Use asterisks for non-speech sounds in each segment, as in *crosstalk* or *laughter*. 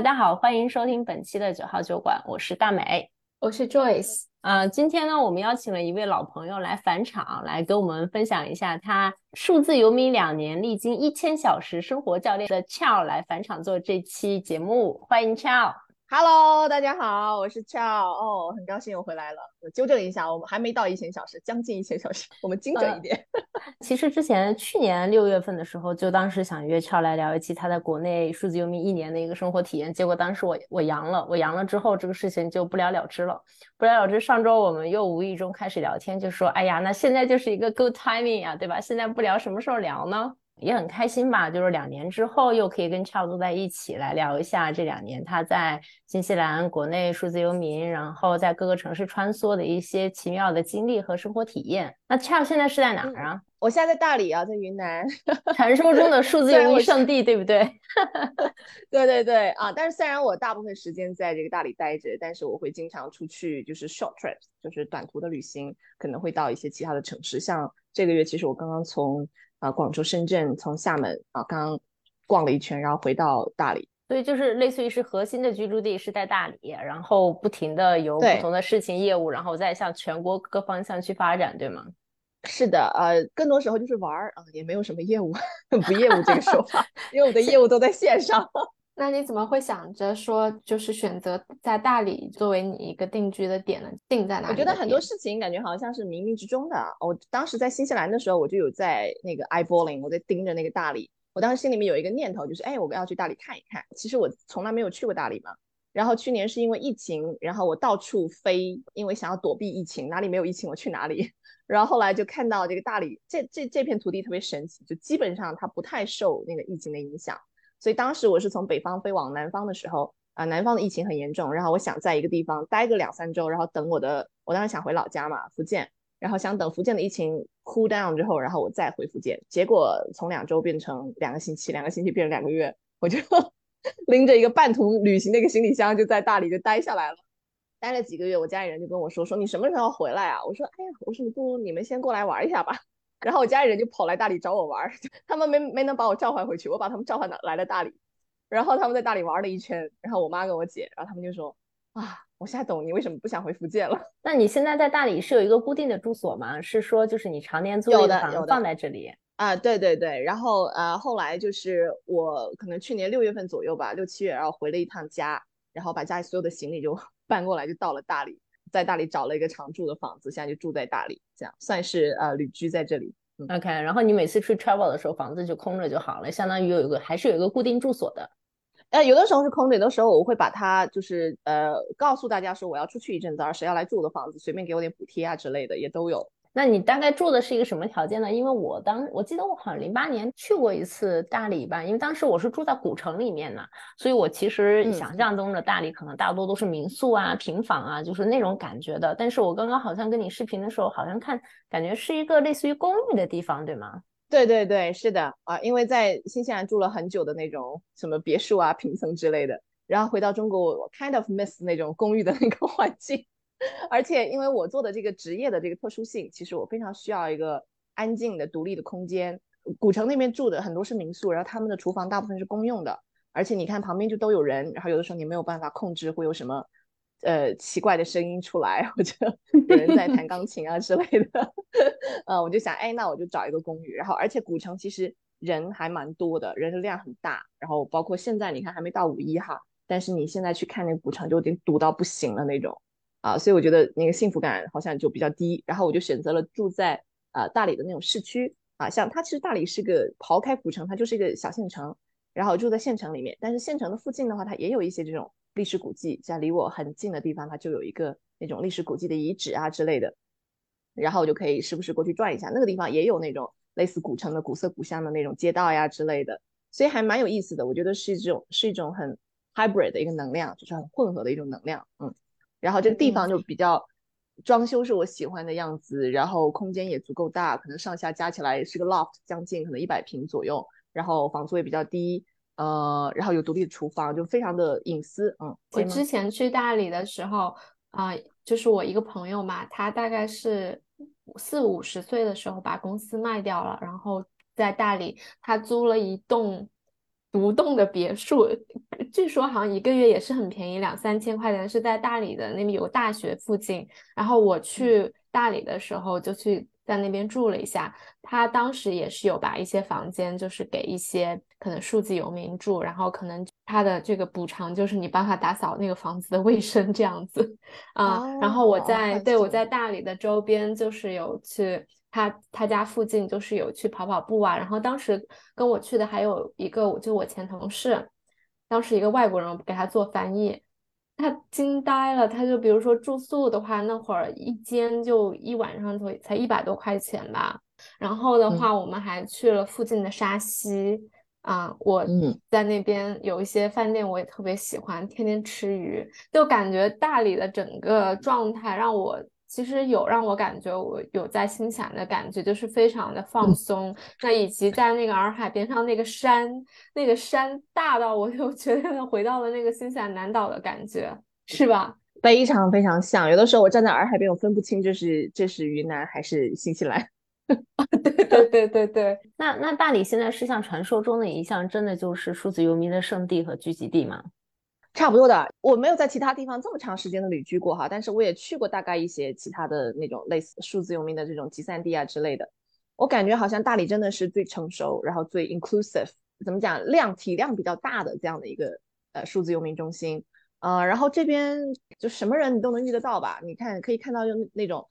大家好，欢迎收听本期的九号酒馆，我是大美，我是 Joyce。呃，今天呢，我们邀请了一位老朋友来返场，来跟我们分享一下他数字游民两年，历经一千小时生活教练的 Chow 来返场做这期节目，欢迎 Chow。Hello，大家好，我是 Chow。哦，很高兴又回来了。纠正一下，我们还没到一千小时，将近一千小时，我们精准一点。*laughs* 其实之前去年六月份的时候，就当时想约 Chow 来聊一期他在国内数字游民一年的一个生活体验，结果当时我我阳了，我阳了之后，这个事情就不了了之了。不了了之，上周我们又无意中开始聊天，就说，哎呀，那现在就是一个 good timing 呀，对吧？现在不聊，什么时候聊呢？也很开心吧，就是两年之后又可以跟坐在一起来聊一下这两年他在新西兰国内数字游民，然后在各个城市穿梭的一些奇妙的经历和生活体验。那 Chow 现在是在哪儿啊？我现在在大理啊，在云南，*laughs* 传说中的数字 *laughs* 游民圣地，对不对？*laughs* 对对对啊！但是虽然我大部分时间在这个大理待着，但是我会经常出去，就是 short trips，就是短途的旅行，可能会到一些其他的城市。像这个月，其实我刚刚从。啊，广州、深圳，从厦门啊，刚刚逛了一圈，然后回到大理，所以就是类似于是核心的居住地是在大理，然后不停的有不同的事情业务，然后再向全国各方向去发展，对吗？是的，呃，更多时候就是玩儿啊，也没有什么业务，*laughs* 不业务这个说 *laughs* 法，因为我的业务都在线上。那你怎么会想着说，就是选择在大理作为你一个定居的点呢？定在哪里？我觉得很多事情感觉好像是冥冥之中的。我当时在新西兰的时候，我就有在那个 eyeballing，我在盯着那个大理。我当时心里面有一个念头，就是哎，我要去大理看一看。其实我从来没有去过大理嘛。然后去年是因为疫情，然后我到处飞，因为想要躲避疫情，哪里没有疫情我去哪里。*laughs* 然后后来就看到这个大理，这这这片土地特别神奇，就基本上它不太受那个疫情的影响。所以当时我是从北方飞往南方的时候，啊，南方的疫情很严重，然后我想在一个地方待个两三周，然后等我的，我当时想回老家嘛，福建，然后想等福建的疫情 cool down 之后，然后我再回福建。结果从两周变成两个星期，两个星期变成两个月，我就 *laughs* 拎着一个半途旅行的一个行李箱就在大理就待下来了，待了几个月，我家里人就跟我说说你什么时候回来啊？我说哎呀，我说你不如你们先过来玩一下吧。然后我家里人就跑来大理找我玩，*laughs* 他们没没能把我召唤回去，我把他们召唤来来了大理，然后他们在大理玩了一圈，然后我妈跟我姐，然后他们就说啊，我现在懂你为什么不想回福建了。*laughs* 那你现在在大理是有一个固定的住所吗？是说就是你常年租的房子放在这里啊？对对对，然后呃后来就是我可能去年六月份左右吧，六七月然后回了一趟家，然后把家里所有的行李就 *laughs* 搬过来，就到了大理。在大理找了一个常住的房子，现在就住在大理，这样算是呃旅居在这里。OK，然后你每次去 travel 的时候，房子就空着就好了，相当于有一个还是有一个固定住所的。呃，有的时候是空着，有的时候我会把它就是呃告诉大家说我要出去一阵子，谁要来住我的房子，随便给我点补贴啊之类的也都有。那你大概住的是一个什么条件呢？因为我当我记得我好像零八年去过一次大理吧，因为当时我是住在古城里面呢，所以我其实想象中的大理可能大多都是民宿啊、平房啊，就是那种感觉的。但是我刚刚好像跟你视频的时候，好像看感觉是一个类似于公寓的地方，对吗？对对对，是的啊，因为在新西兰住了很久的那种什么别墅啊、平层之类的，然后回到中国，我 kind of miss 那种公寓的那个环境。而且，因为我做的这个职业的这个特殊性，其实我非常需要一个安静的、独立的空间。古城那边住的很多是民宿，然后他们的厨房大部分是公用的。而且你看旁边就都有人，然后有的时候你没有办法控制会有什么呃奇怪的声音出来，或者 *laughs* 有人在弹钢琴啊之类的。*laughs* 呃，我就想，哎，那我就找一个公寓。然后，而且古城其实人还蛮多的，人流量很大。然后包括现在你看还没到五一哈，但是你现在去看那个古城就已经堵到不行了那种。啊，所以我觉得那个幸福感好像就比较低，然后我就选择了住在啊大理的那种市区啊，像它其实大理是个刨开古城，它就是一个小县城，然后住在县城里面，但是县城的附近的话，它也有一些这种历史古迹，像离我很近的地方，它就有一个那种历史古迹的遗址啊之类的，然后我就可以时不时过去转一下，那个地方也有那种类似古城的古色古香的那种街道呀之类的，所以还蛮有意思的，我觉得是一种是一种很 hybrid 的一个能量，就是很混合的一种能量，嗯。然后这个地方就比较装修是我喜欢的样子，然后空间也足够大，可能上下加起来是个 loft，将近可能一百平左右，然后房租也比较低，呃，然后有独立的厨房，就非常的隐私。嗯，我之前去大理的时候，啊，就是我一个朋友嘛，他大概是四五十岁的时候把公司卖掉了，然后在大理他租了一栋独栋的别墅，据说好像一个月也是很便宜，两三千块钱，是在大理的那边有个大学附近。然后我去大理的时候就去在那边住了一下，他当时也是有把一些房间就是给一些可能数字游民住，然后可能他的这个补偿就是你帮他打扫那个房子的卫生这样子 *laughs* 啊。然后我在对我在大理的周边就是有去。他他家附近就是有去跑跑步啊，然后当时跟我去的还有一个，就我前同事，当时一个外国人给他做翻译，他惊呆了。他就比如说住宿的话，那会儿一间就一晚上才才一百多块钱吧。然后的话，我们还去了附近的沙溪啊，我在那边有一些饭店，我也特别喜欢，天天吃鱼，就感觉大理的整个状态让我。其实有让我感觉我有在心想的感觉，就是非常的放松。那以及在那个洱海边上那个山，那个山大到我 *laughs* 就觉得回到了那个新西兰南岛的感觉，是吧？非常非常像。有的时候我站在洱海边，我分不清这是这是云南还是新西兰。*laughs* 对对对对对。那那大理现在是像传说中的一项，真的就是数字游民的圣地和聚集地吗？差不多的，我没有在其他地方这么长时间的旅居过哈，但是我也去过大概一些其他的那种类似数字游民的这种集散地啊之类的。我感觉好像大理真的是最成熟，然后最 inclusive，怎么讲量体量比较大的这样的一个呃数字游民中心。呃，然后这边就什么人你都能遇得到吧？你看可以看到用那种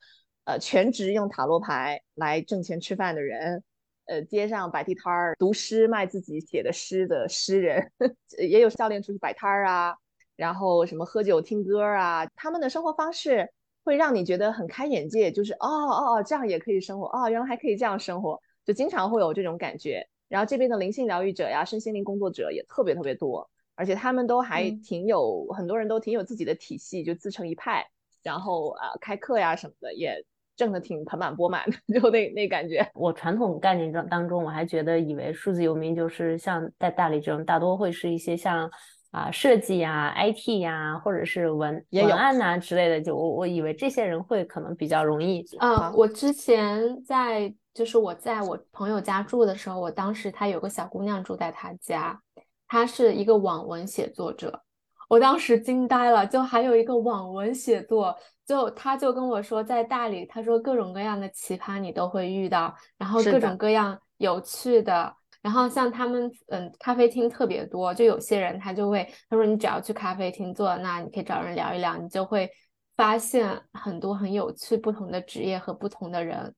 呃全职用塔罗牌来挣钱吃饭的人。呃，街上摆地摊儿读诗卖自己写的诗的诗人，*laughs* 也有教练出去摆摊儿啊，然后什么喝酒听歌啊，他们的生活方式会让你觉得很开眼界，就是哦哦哦，这样也可以生活哦，原来还可以这样生活，就经常会有这种感觉。然后这边的灵性疗愈者呀、身心灵工作者也特别特别多，而且他们都还挺有，很多人都挺有自己的体系，就自成一派，然后啊开课呀什么的也。挣的挺盆满钵满的，*laughs* 就那那感觉。我传统概念中当中，我还觉得以为数字游民就是像在大理这种，大多会是一些像啊设计呀、IT 呀，或者是文文案呐之类的。就我我以为这些人会可能比较容易。嗯，我之前在就是我在我朋友家住的时候，我当时他有个小姑娘住在他家，她是一个网文写作者，我当时惊呆了，就还有一个网文写作。就他就跟我说，在大理，他说各种各样的奇葩你都会遇到，然后各种各样有趣的，然后像他们嗯咖啡厅特别多，就有些人他就会他说你只要去咖啡厅坐，那你可以找人聊一聊，你就会发现很多很有趣不同的职业和不同的人。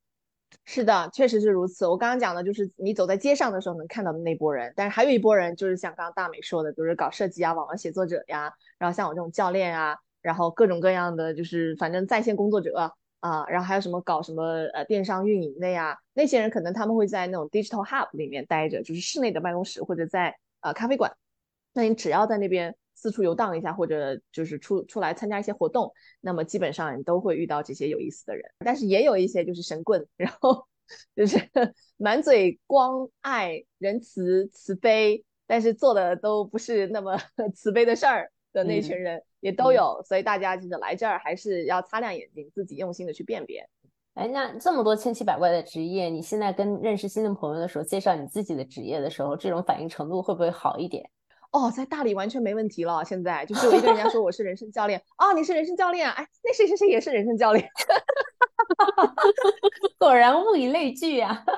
是的，确实是如此。我刚刚讲的就是你走在街上的时候能看到的那波人，但是还有一波人就是像刚刚大美说的，就是搞设计啊、网络写作者呀，然后像我这种教练啊。然后各种各样的就是反正在线工作者啊，然后还有什么搞什么呃电商运营的呀，那些人可能他们会在那种 digital hub 里面待着，就是室内的办公室或者在呃咖啡馆。那你只要在那边四处游荡一下，或者就是出出来参加一些活动，那么基本上你都会遇到这些有意思的人。但是也有一些就是神棍，然后就是 *laughs* 满嘴光爱、仁慈、慈悲，但是做的都不是那么 *laughs* 慈悲的事儿的那群人。也都有，所以大家就是来这儿还是要擦亮眼睛，自己用心的去辨别。哎，那这么多千奇百怪的职业，你现在跟认识新的朋友的时候，介绍你自己的职业的时候，这种反应程度会不会好一点？哦，在大理完全没问题了。现在就是我一跟人家说我是人生教练，哦，你是人生教练，哎，那谁谁谁也是人生教练，*laughs* 果然物以类聚呀。*laughs*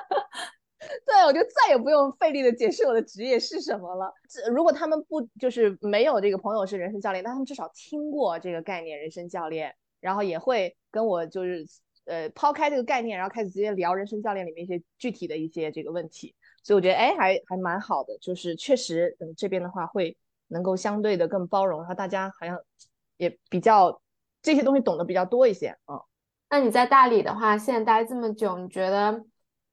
对，我就再也不用费力的解释我的职业是什么了。这如果他们不就是没有这个朋友是人生教练，但他们至少听过这个概念人生教练，然后也会跟我就是呃抛开这个概念，然后开始直接聊人生教练里面一些具体的一些这个问题。所以我觉得哎还还蛮好的，就是确实嗯这边的话会能够相对的更包容，然后大家好像也比较这些东西懂得比较多一些嗯。那你在大理的话，现在待这么久，你觉得？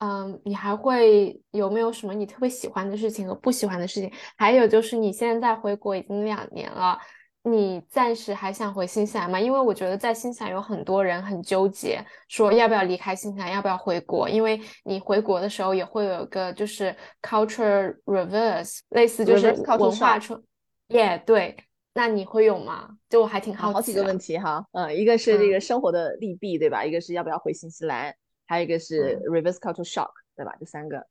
嗯，你还会有没有什么你特别喜欢的事情和不喜欢的事情？还有就是你现在回国已经两年了，你暂时还想回新西兰吗？因为我觉得在新西兰有很多人很纠结，说要不要离开新西兰，要不要回国？因为你回国的时候也会有个就是 culture reverse，类似就是文化冲，耶，对，那你会有吗？就我还挺好奇。好几个问题哈，嗯，一个是这个生活的利弊，对吧？一个是要不要回新西兰？还有一个是 reverse cultural shock，对吧？这三个，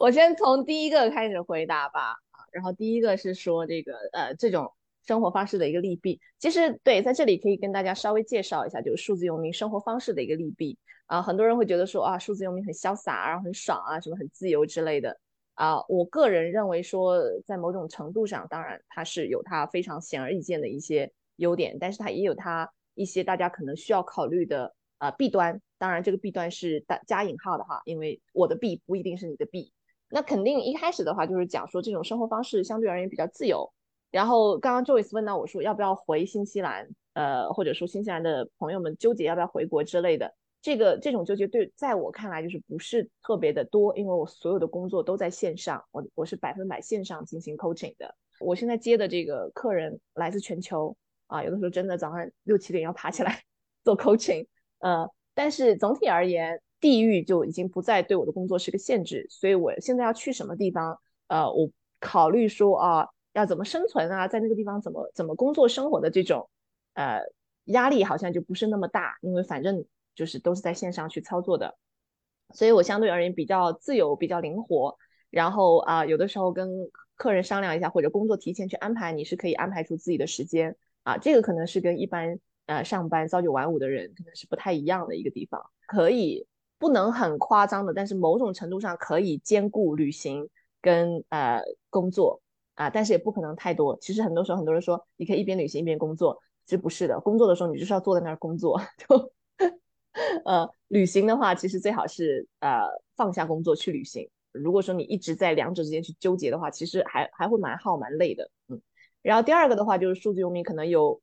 我先从第一个开始回答吧。然后第一个是说这个呃这种生活方式的一个利弊。其实对，在这里可以跟大家稍微介绍一下，就是数字游民生活方式的一个利弊啊。很多人会觉得说啊，数字游民很潇洒，然后很爽啊，什么很自由之类的啊。我个人认为说，在某种程度上，当然它是有它非常显而易见的一些优点，但是它也有它一些大家可能需要考虑的啊弊端。当然，这个弊端是加加引号的哈，因为我的弊不一定是你的弊。那肯定一开始的话就是讲说这种生活方式相对而言比较自由。然后刚刚 Joyce 问到我说要不要回新西兰，呃，或者说新西兰的朋友们纠结要不要回国之类的，这个这种纠结对在我看来就是不是特别的多，因为我所有的工作都在线上，我我是百分百线上进行 coaching 的。我现在接的这个客人来自全球啊，有的时候真的早上六七点要爬起来 *laughs* 做 coaching，呃，但是总体而言。地域就已经不再对我的工作是个限制，所以我现在要去什么地方，呃，我考虑说啊，要怎么生存啊，在那个地方怎么怎么工作生活的这种，呃，压力好像就不是那么大，因为反正就是都是在线上去操作的，所以我相对而言比较自由，比较灵活，然后啊，有的时候跟客人商量一下，或者工作提前去安排，你是可以安排出自己的时间。啊，这个可能是跟一般呃上班朝九晚五的人可能是不太一样的一个地方，可以。不能很夸张的，但是某种程度上可以兼顾旅行跟呃工作啊，但是也不可能太多。其实很多时候很多人说你可以一边旅行一边工作，其实不是的。工作的时候你就是要坐在那儿工作，*laughs* 就呃旅行的话，其实最好是呃放下工作去旅行。如果说你一直在两者之间去纠结的话，其实还还会蛮耗蛮累的。嗯，然后第二个的话就是数字游民可能有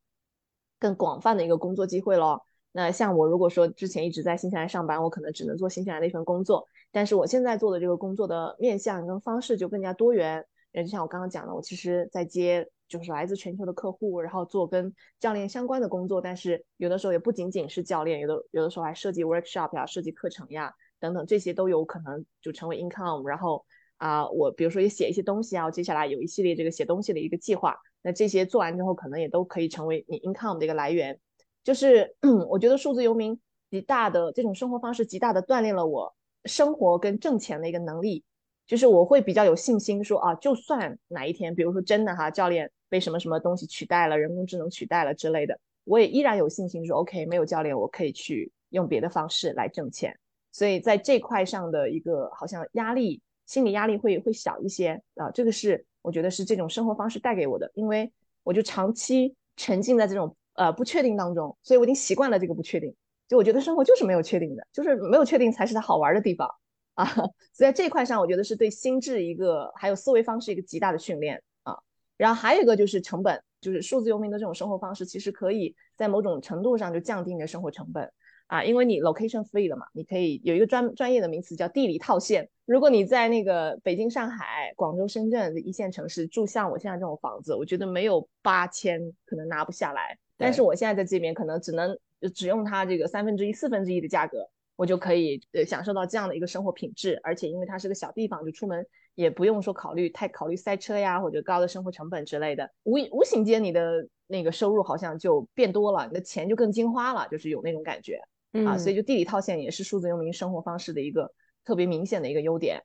更广泛的一个工作机会咯。那像我如果说之前一直在新西兰上班，我可能只能做新西兰的一份工作。但是我现在做的这个工作的面向跟方式就更加多元。就像我刚刚讲的，我其实在接就是来自全球的客户，然后做跟教练相关的工作。但是有的时候也不仅仅是教练，有的有的时候还设计 workshop 呀、设计课程呀等等，这些都有可能就成为 income。然后啊，我比如说也写一些东西啊，我接下来有一系列这个写东西的一个计划。那这些做完之后，可能也都可以成为你 income 的一个来源。就是 *clears throat* 我觉得数字游民极大的这种生活方式，极大的锻炼了我生活跟挣钱的一个能力。就是我会比较有信心说啊，就算哪一天，比如说真的哈，教练被什么什么东西取代了，人工智能取代了之类的，我也依然有信心说，OK，没有教练，我可以去用别的方式来挣钱。所以在这块上的一个好像压力，心理压力会会小一些啊。这个是我觉得是这种生活方式带给我的，因为我就长期沉浸在这种。呃，不确定当中，所以我已经习惯了这个不确定。就我觉得生活就是没有确定的，就是没有确定才是它好玩的地方啊。所以在这块上，我觉得是对心智一个还有思维方式一个极大的训练啊。然后还有一个就是成本，就是数字游民的这种生活方式，其实可以在某种程度上就降低你的生活成本啊，因为你 location free 了嘛，你可以有一个专专业的名词叫地理套现。如果你在那个北京、上海、广州、深圳的一线城市住像我现在这种房子，我觉得没有八千可能拿不下来。但是我现在在这边可能只能只用它这个三分之一、四分之一的价格，我就可以呃享受到这样的一个生活品质。而且因为它是个小地方，就出门也不用说考虑太考虑塞车呀或者高的生活成本之类的。无无形间你的那个收入好像就变多了，你的钱就更精花了，就是有那种感觉啊。所以就地理套现也是数字游民生活方式的一个特别明显的一个优点。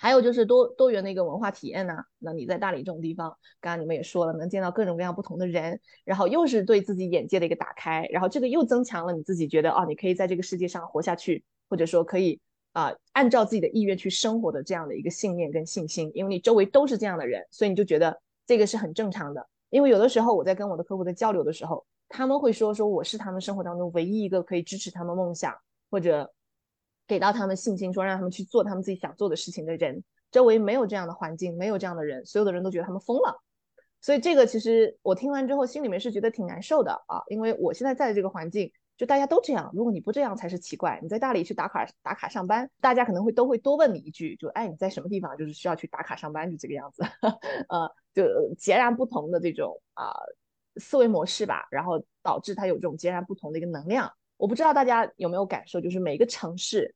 还有就是多多元的一个文化体验呢。那你在大理这种地方，刚刚你们也说了，能见到各种各样不同的人，然后又是对自己眼界的一个打开，然后这个又增强了你自己觉得啊，你可以在这个世界上活下去，或者说可以啊按照自己的意愿去生活的这样的一个信念跟信心，因为你周围都是这样的人，所以你就觉得这个是很正常的。因为有的时候我在跟我的客户在交流的时候，他们会说说我是他们生活当中唯一一个可以支持他们梦想或者。给到他们信心，说让他们去做他们自己想做的事情的人，周围没有这样的环境，没有这样的人，所有的人都觉得他们疯了。所以这个其实我听完之后，心里面是觉得挺难受的啊，因为我现在在的这个环境，就大家都这样，如果你不这样才是奇怪。你在大理去打卡打卡上班，大家可能会都会多问你一句，就哎你在什么地方，就是需要去打卡上班，就这个样子，*laughs* 呃，就截然不同的这种啊思维模式吧，然后导致他有这种截然不同的一个能量。我不知道大家有没有感受，就是每个城市。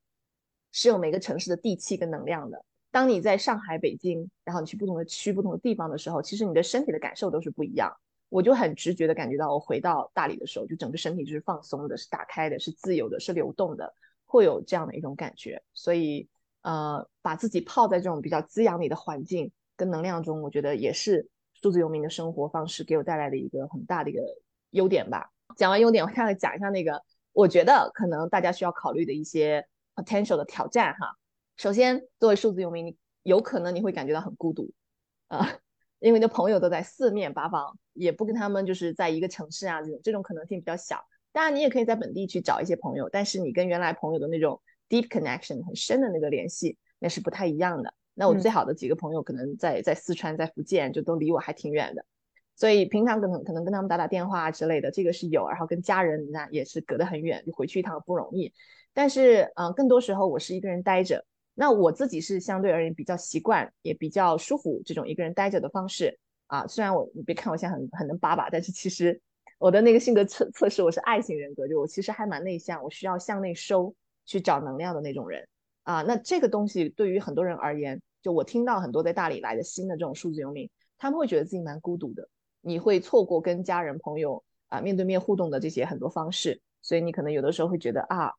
是有每个城市的地气跟能量的。当你在上海、北京，然后你去不同的区、不同的地方的时候，其实你的身体的感受都是不一样。我就很直觉的感觉到，我回到大理的时候，就整个身体就是放松的，是打开的，是自由的，是流动的，会有这样的一种感觉。所以，呃，把自己泡在这种比较滋养你的环境，跟能量中，我觉得也是数字游民的生活方式给我带来的一个很大的一个优点吧。讲完优点，我下来讲一下那个，我觉得可能大家需要考虑的一些 potential 的挑战哈。首先，作为数字游民，你有可能你会感觉到很孤独啊，*laughs* 因为你的朋友都在四面八方，也不跟他们就是在一个城市啊，这种这种可能性比较小。当然，你也可以在本地去找一些朋友，但是你跟原来朋友的那种 deep connection 很深的那个联系，那是不太一样的。那我最好的几个朋友可能在在四川，在福建，就都离我还挺远的，所以平常可能可能跟他们打打电话之类的，这个是有。然后跟家人那也是隔得很远，就回去一趟不容易。但是，嗯，更多时候我是一个人待着。那我自己是相对而言比较习惯，也比较舒服这种一个人待着的方式啊。虽然我你别看我现在很很能叭叭，但是其实。我的那个性格测测试，我是爱型人格，就我其实还蛮内向，我需要向内收去找能量的那种人啊。那这个东西对于很多人而言，就我听到很多在大理来的新的这种数字游民，他们会觉得自己蛮孤独的，你会错过跟家人朋友啊面对面互动的这些很多方式，所以你可能有的时候会觉得啊，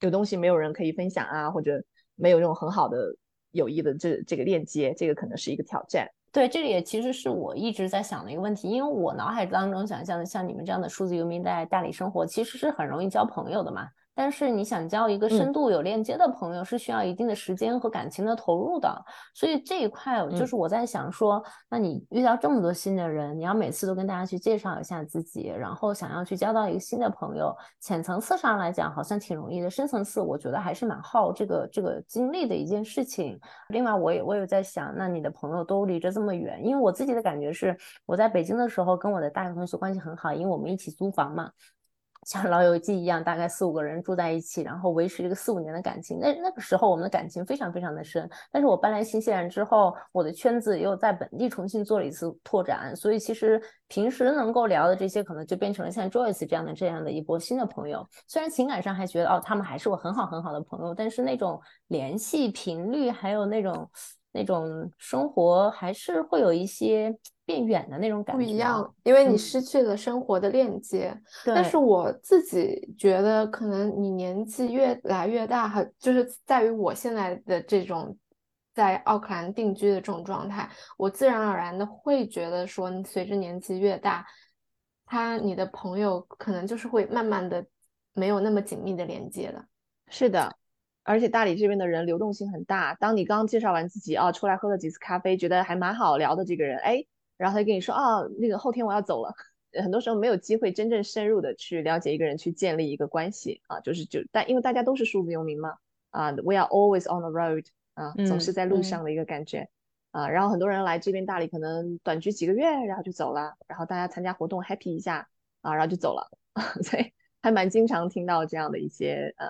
有东西没有人可以分享啊，或者没有这种很好的友谊的这这个链接，这个可能是一个挑战。对，这个也其实是我一直在想的一个问题，因为我脑海当中想象的像你们这样的数字游民在大理生活，其实是很容易交朋友的嘛。但是你想交一个深度有链接的朋友，是需要一定的时间和感情的投入的。所以这一块就是我在想说，那你遇到这么多新的人，你要每次都跟大家去介绍一下自己，然后想要去交到一个新的朋友，浅层次上来讲好像挺容易的，深层次我觉得还是蛮耗这个这个精力的一件事情。另外，我也我有在想，那你的朋友都离着这么远，因为我自己的感觉是，我在北京的时候跟我的大学同学关系很好，因为我们一起租房嘛。像老友记一样，大概四五个人住在一起，然后维持这个四五年的感情。那那个时候我们的感情非常非常的深。但是我搬来新西兰之后，我的圈子又在本地重新做了一次拓展，所以其实平时能够聊的这些，可能就变成了像 Joyce 这样的这样的一波新的朋友。虽然情感上还觉得哦，他们还是我很好很好的朋友，但是那种联系频率还有那种那种生活，还是会有一些。变远的那种感觉不一样，因为你失去了生活的链接。但是我自己觉得，可能你年纪越来越大，哈，就是在于我现在的这种在奥克兰定居的这种状态，我自然而然的会觉得说，你随着年纪越大，他你的朋友可能就是会慢慢的没有那么紧密的连接了。是的，而且大理这边的人流动性很大。当你刚介绍完自己啊，出来喝了几次咖啡，觉得还蛮好聊的这个人，哎。然后他就跟你说啊，那个后天我要走了。很多时候没有机会真正深入的去了解一个人，去建立一个关系啊，就是就但因为大家都是数字游民嘛啊，we are always on the road 啊，总是在路上的一个感觉啊。然后很多人来这边大理可能短居几个月，然后就走了。然后大家参加活动 happy 一下啊，然后就走了。*laughs* 所以还蛮经常听到这样的一些呃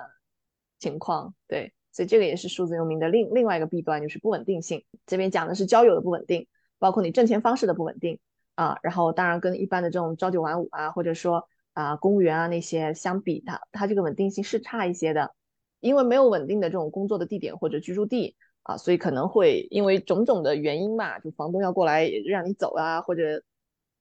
情况。对，所以这个也是数字游民的另另外一个弊端，就是不稳定性。这边讲的是交友的不稳定。包括你挣钱方式的不稳定啊，然后当然跟一般的这种朝九晚五啊，或者说啊公务员啊那些相比，它它这个稳定性是差一些的，因为没有稳定的这种工作的地点或者居住地啊，所以可能会因为种种的原因嘛，就房东要过来让你走啊，或者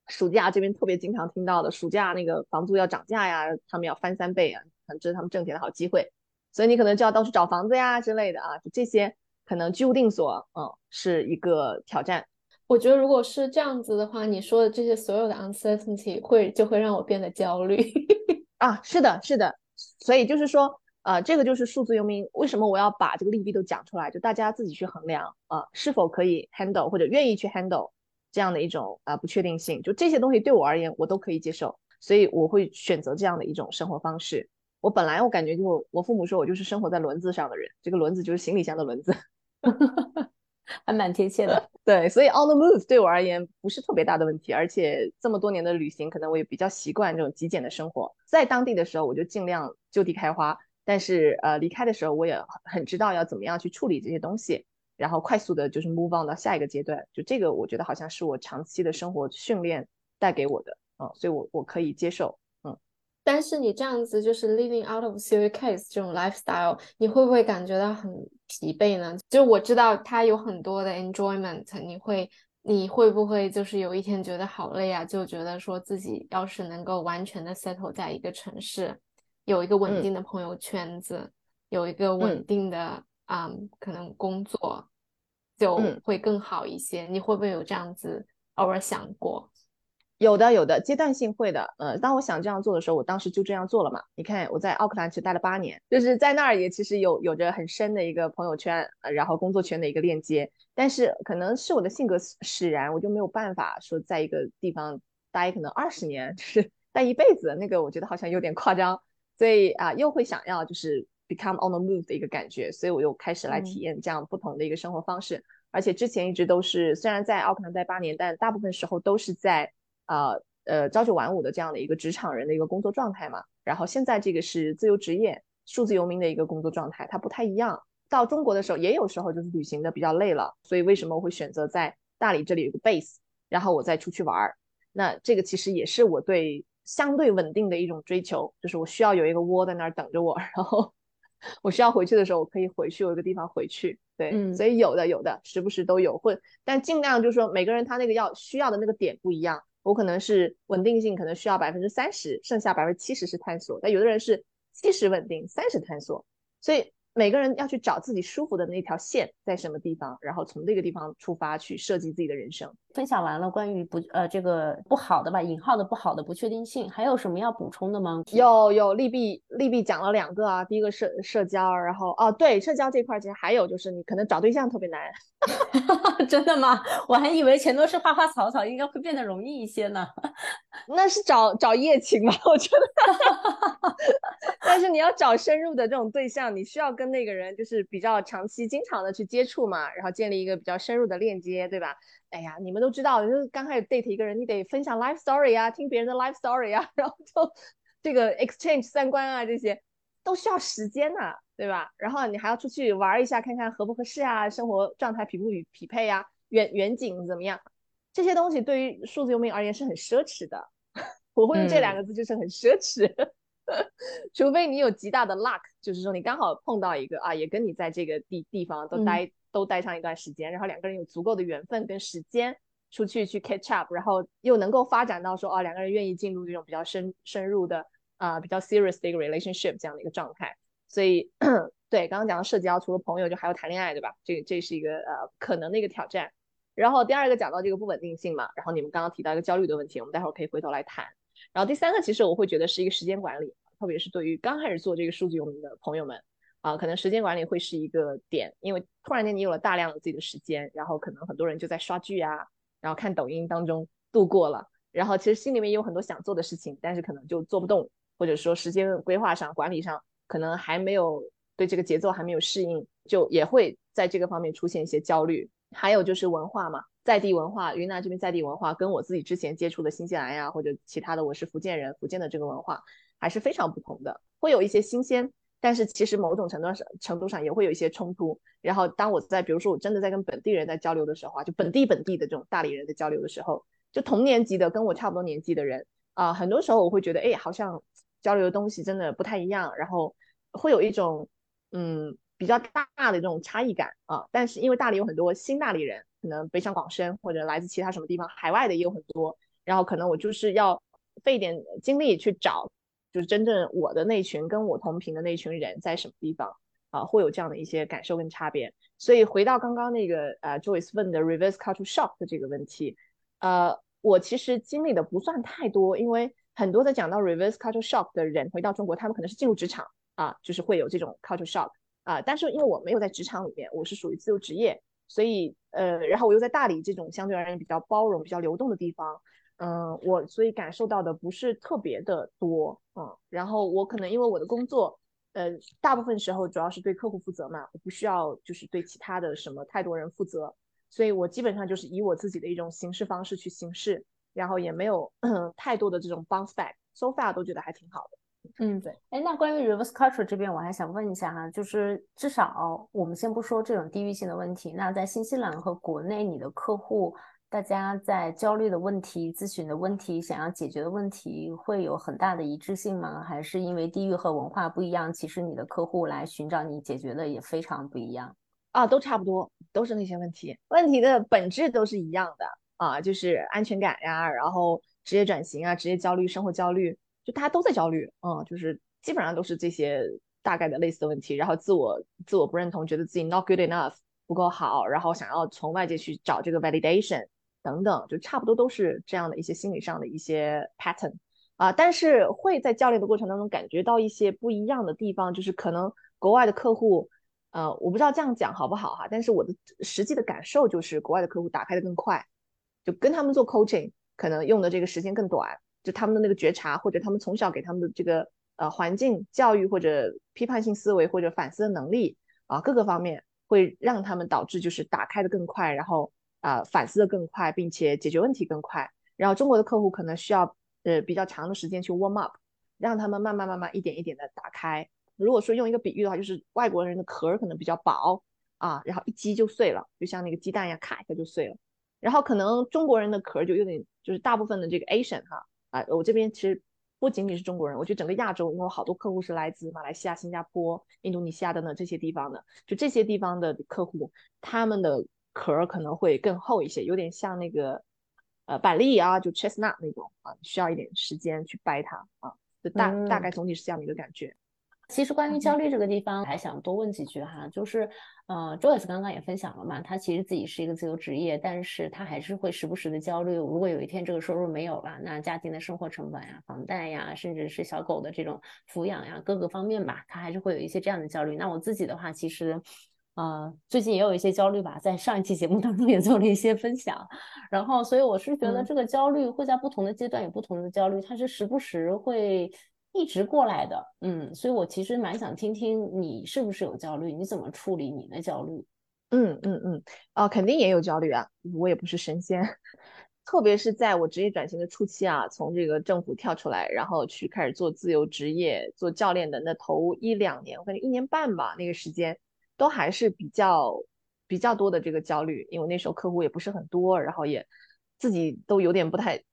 暑假这边特别经常听到的暑假那个房租要涨价呀，他们要翻三倍啊，这是他们挣钱的好机会，所以你可能就要到处找房子呀之类的啊，就这些可能居无定所，嗯，是一个挑战。我觉得如果是这样子的话，你说的这些所有的 uncertainty 会就会让我变得焦虑 *laughs* 啊！是的，是的，所以就是说，呃，这个就是数字游民为什么我要把这个利弊都讲出来，就大家自己去衡量啊，是否可以 handle 或者愿意去 handle 这样的一种啊不确定性，就这些东西对我而言我都可以接受，所以我会选择这样的一种生活方式。我本来我感觉就我父母说我就是生活在轮子上的人，这个轮子就是行李箱的轮子。*laughs* 还蛮贴切的，*laughs* 对，所以 on the move 对我而言不是特别大的问题，而且这么多年的旅行，可能我也比较习惯这种极简的生活。在当地的时候，我就尽量就地开花，但是呃，离开的时候，我也很知道要怎么样去处理这些东西，然后快速的就是 move on 到下一个阶段。就这个，我觉得好像是我长期的生活训练带给我的，嗯，所以我我可以接受。但是你这样子就是 living out of suitcase 这种 lifestyle，你会不会感觉到很疲惫呢？就我知道它有很多的 enjoyment，你会你会不会就是有一天觉得好累啊？就觉得说自己要是能够完全的 settle 在一个城市，有一个稳定的朋友圈子，有一个稳定的啊可能工作，就会更好一些。你会不会有这样子偶尔想过？有的，有的，阶段性会的。呃，当我想这样做的时候，我当时就这样做了嘛。你看，我在奥克兰其实待了八年，就是在那儿也其实有有着很深的一个朋友圈，然后工作圈的一个链接。但是可能是我的性格使然，我就没有办法说在一个地方待可能二十年，*laughs* 就是待一辈子。那个我觉得好像有点夸张，所以啊，又会想要就是 become on the move 的一个感觉，所以我又开始来体验这样不同的一个生活方式。而且之前一直都是，虽然在奥克兰待八年，但大部分时候都是在。啊，呃，朝九晚五的这样的一个职场人的一个工作状态嘛，然后现在这个是自由职业、数字游民的一个工作状态，它不太一样。到中国的时候，也有时候就是旅行的比较累了，所以为什么我会选择在大理这里有个 base，然后我再出去玩儿？那这个其实也是我对相对稳定的一种追求，就是我需要有一个窝在那儿等着我，*laughs* 然后我需要回去的时候，我可以回去，有一个地方回去。对，所以有的有的，时不时都有，会，但尽量就是说每个人他那个要需要的那个点不一样。我可能是稳定性，可能需要百分之三十，剩下百分之七十是探索。但有的人是七十稳定，三十探索，所以。每个人要去找自己舒服的那条线在什么地方，然后从那个地方出发去设计自己的人生。分享完了关于不呃这个不好的吧，引号的不好的不确定性，还有什么要补充的吗？有有利弊利弊讲了两个啊，第一个社社交，然后哦对社交这块其实还有就是你可能找对象特别难，*laughs* 真的吗？我还以为全都是花花草草，应该会变得容易一些呢。*laughs* 那是找找夜情吧，*laughs* 我觉得。但是你要找深入的这种对象，你需要跟那个人就是比较长期、经常的去接触嘛，然后建立一个比较深入的链接，对吧？哎呀，你们都知道，就是刚开始 date 一个人，你得分享 life story 啊，听别人的 life story 啊，*laughs* 然后就这个 exchange 三观啊，这些都需要时间呐，对吧？然后你还要出去玩一下，看看合不合适啊，生活状态匹不匹匹配啊，远远景怎么样？这些东西对于数字游民而言是很奢侈的，*laughs* 我会用这两个字，就是很奢侈。*laughs* 除非你有极大的 luck，就是说你刚好碰到一个啊，也跟你在这个地地方都待都待上一段时间，然后两个人有足够的缘分跟时间出去去 catch up，然后又能够发展到说啊两个人愿意进入这种比较深深入的啊比较 serious 的一个 relationship 这样的一个状态。所以 *clears throat* 对刚刚讲到社交，除了朋友就还有谈恋爱，对吧？这这是一个呃可能的一个挑战。然后第二个讲到这个不稳定性嘛，然后你们刚刚提到一个焦虑的问题，我们待会儿可以回头来谈。然后第三个，其实我会觉得是一个时间管理，特别是对于刚开始做这个数字游民的朋友们，啊，可能时间管理会是一个点，因为突然间你有了大量的自己的时间，然后可能很多人就在刷剧啊，然后看抖音当中度过了，然后其实心里面也有很多想做的事情，但是可能就做不动，或者说时间规划上、管理上可能还没有对这个节奏还没有适应，就也会在这个方面出现一些焦虑。还有就是文化嘛。在地文化，云南这边在地文化跟我自己之前接触的新西兰呀，或者其他的，我是福建人，福建的这个文化还是非常不同的，会有一些新鲜，但是其实某种程度上程度上也会有一些冲突。然后当我在比如说我真的在跟本地人在交流的时候啊，就本地本地的这种大理人在交流的时候，就同年级的跟我差不多年纪的人啊，很多时候我会觉得，哎，好像交流的东西真的不太一样，然后会有一种嗯比较大的这种差异感啊。但是因为大理有很多新大理人。可能北上广深或者来自其他什么地方，海外的也有很多。然后可能我就是要费一点精力去找，就是真正我的那群跟我同频的那群人在什么地方啊，会有这样的一些感受跟差别。所以回到刚刚那个呃，Joyce 问的 reverse culture shock 的这个问题，呃，我其实经历的不算太多，因为很多的讲到 reverse culture shock 的人回到中国，他们可能是进入职场啊，就是会有这种 culture shock 啊。但是因为我没有在职场里面，我是属于自由职业。所以，呃，然后我又在大理这种相对而言比较包容、比较流动的地方，嗯，我所以感受到的不是特别的多，嗯，然后我可能因为我的工作，呃，大部分时候主要是对客户负责嘛，我不需要就是对其他的什么太多人负责，所以我基本上就是以我自己的一种行事方式去行事，然后也没有 *clears throat* 太多的这种 bounce back，so far 都觉得还挺好的。嗯，对，哎，那关于 reverse culture 这边，我还想问一下哈，就是至少我们先不说这种地域性的问题，那在新西兰和国内，你的客户大家在焦虑的问题、咨询的问题、想要解决的问题，会有很大的一致性吗？还是因为地域和文化不一样，其实你的客户来寻找你解决的也非常不一样啊？都差不多，都是那些问题，问题的本质都是一样的啊，就是安全感呀，然后职业转型啊，职业焦虑、生活焦虑。就大家都在焦虑，嗯，就是基本上都是这些大概的类似的问题，然后自我自我不认同，觉得自己 not good enough，不够好，然后想要从外界去找这个 validation 等等，就差不多都是这样的一些心理上的一些 pattern 啊。但是会在教练的过程当中感觉到一些不一样的地方，就是可能国外的客户，呃，我不知道这样讲好不好哈，但是我的实际的感受就是国外的客户打开的更快，就跟他们做 coaching 可能用的这个时间更短，就他们的那个觉察或者他们从小给他们的这个呃环境教育或者批判性思维或者反思的能力啊各个方面。会让他们导致就是打开的更快，然后啊反思的更快，并且解决问题更快。然后中国的客户可能需要呃比较长的时间去 warm up，让他们慢慢慢慢一点一点的打开。如果说用一个比喻的话，就是外国人的壳可能比较薄啊，然后一击就碎了，就像那个鸡蛋一样，咔一下就碎了。然后可能中国人的壳就有点，就是大部分的这个 Asian 哈啊，我这边其实。不仅仅是中国人，我觉得整个亚洲，因为我好多客户是来自马来西亚、新加坡、印度尼西亚等等这些地方的，就这些地方的客户，他们的壳可能会更厚一些，有点像那个呃板栗啊，就 chestnut 那种啊，需要一点时间去掰它啊，就大大概总体是这样的一个感觉。其实关于焦虑这个地方，还想多问几句哈，就是，呃，Joyce 刚刚也分享了嘛，他其实自己是一个自由职业，但是他还是会时不时的焦虑，如果有一天这个收入没有了，那家庭的生活成本呀、房贷呀，甚至是小狗的这种抚养呀，各个方面吧，他还是会有一些这样的焦虑。那我自己的话，其实，呃，最近也有一些焦虑吧，在上一期节目当中也做了一些分享，然后，所以我是觉得这个焦虑会在不同的阶段有不同的焦虑，它是时不时会。一直过来的，嗯，所以我其实蛮想听听你是不是有焦虑，你怎么处理你的焦虑？嗯嗯嗯，啊，肯定也有焦虑啊，我也不是神仙，*laughs* 特别是在我职业转型的初期啊，从这个政府跳出来，然后去开始做自由职业，做教练的那头一两年，我感觉一年半吧，那个时间都还是比较比较多的这个焦虑，因为那时候客户也不是很多，然后也自己都有点不太。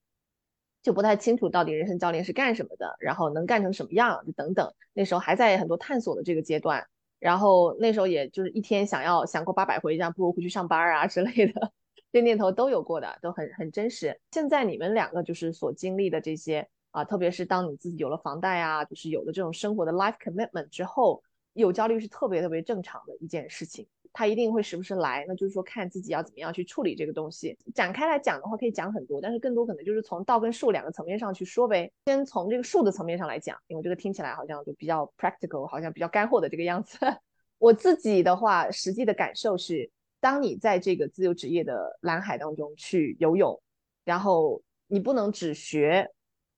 就不太清楚到底人生教练是干什么的，然后能干成什么样，就等等。那时候还在很多探索的这个阶段，然后那时候也就是一天想要想过八百回，这样不如回去上班啊之类的，这念头都有过的，都很很真实。现在你们两个就是所经历的这些啊，特别是当你自己有了房贷啊，就是有了这种生活的 life commitment 之后，有焦虑是特别特别正常的一件事情。他一定会时不时来，那就是说看自己要怎么样去处理这个东西。展开来讲的话，可以讲很多，但是更多可能就是从道跟术两个层面上去说呗。先从这个术的层面上来讲，因为这个听起来好像就比较 practical，好像比较干货的这个样子。*laughs* 我自己的话，实际的感受是，当你在这个自由职业的蓝海当中去游泳，然后你不能只学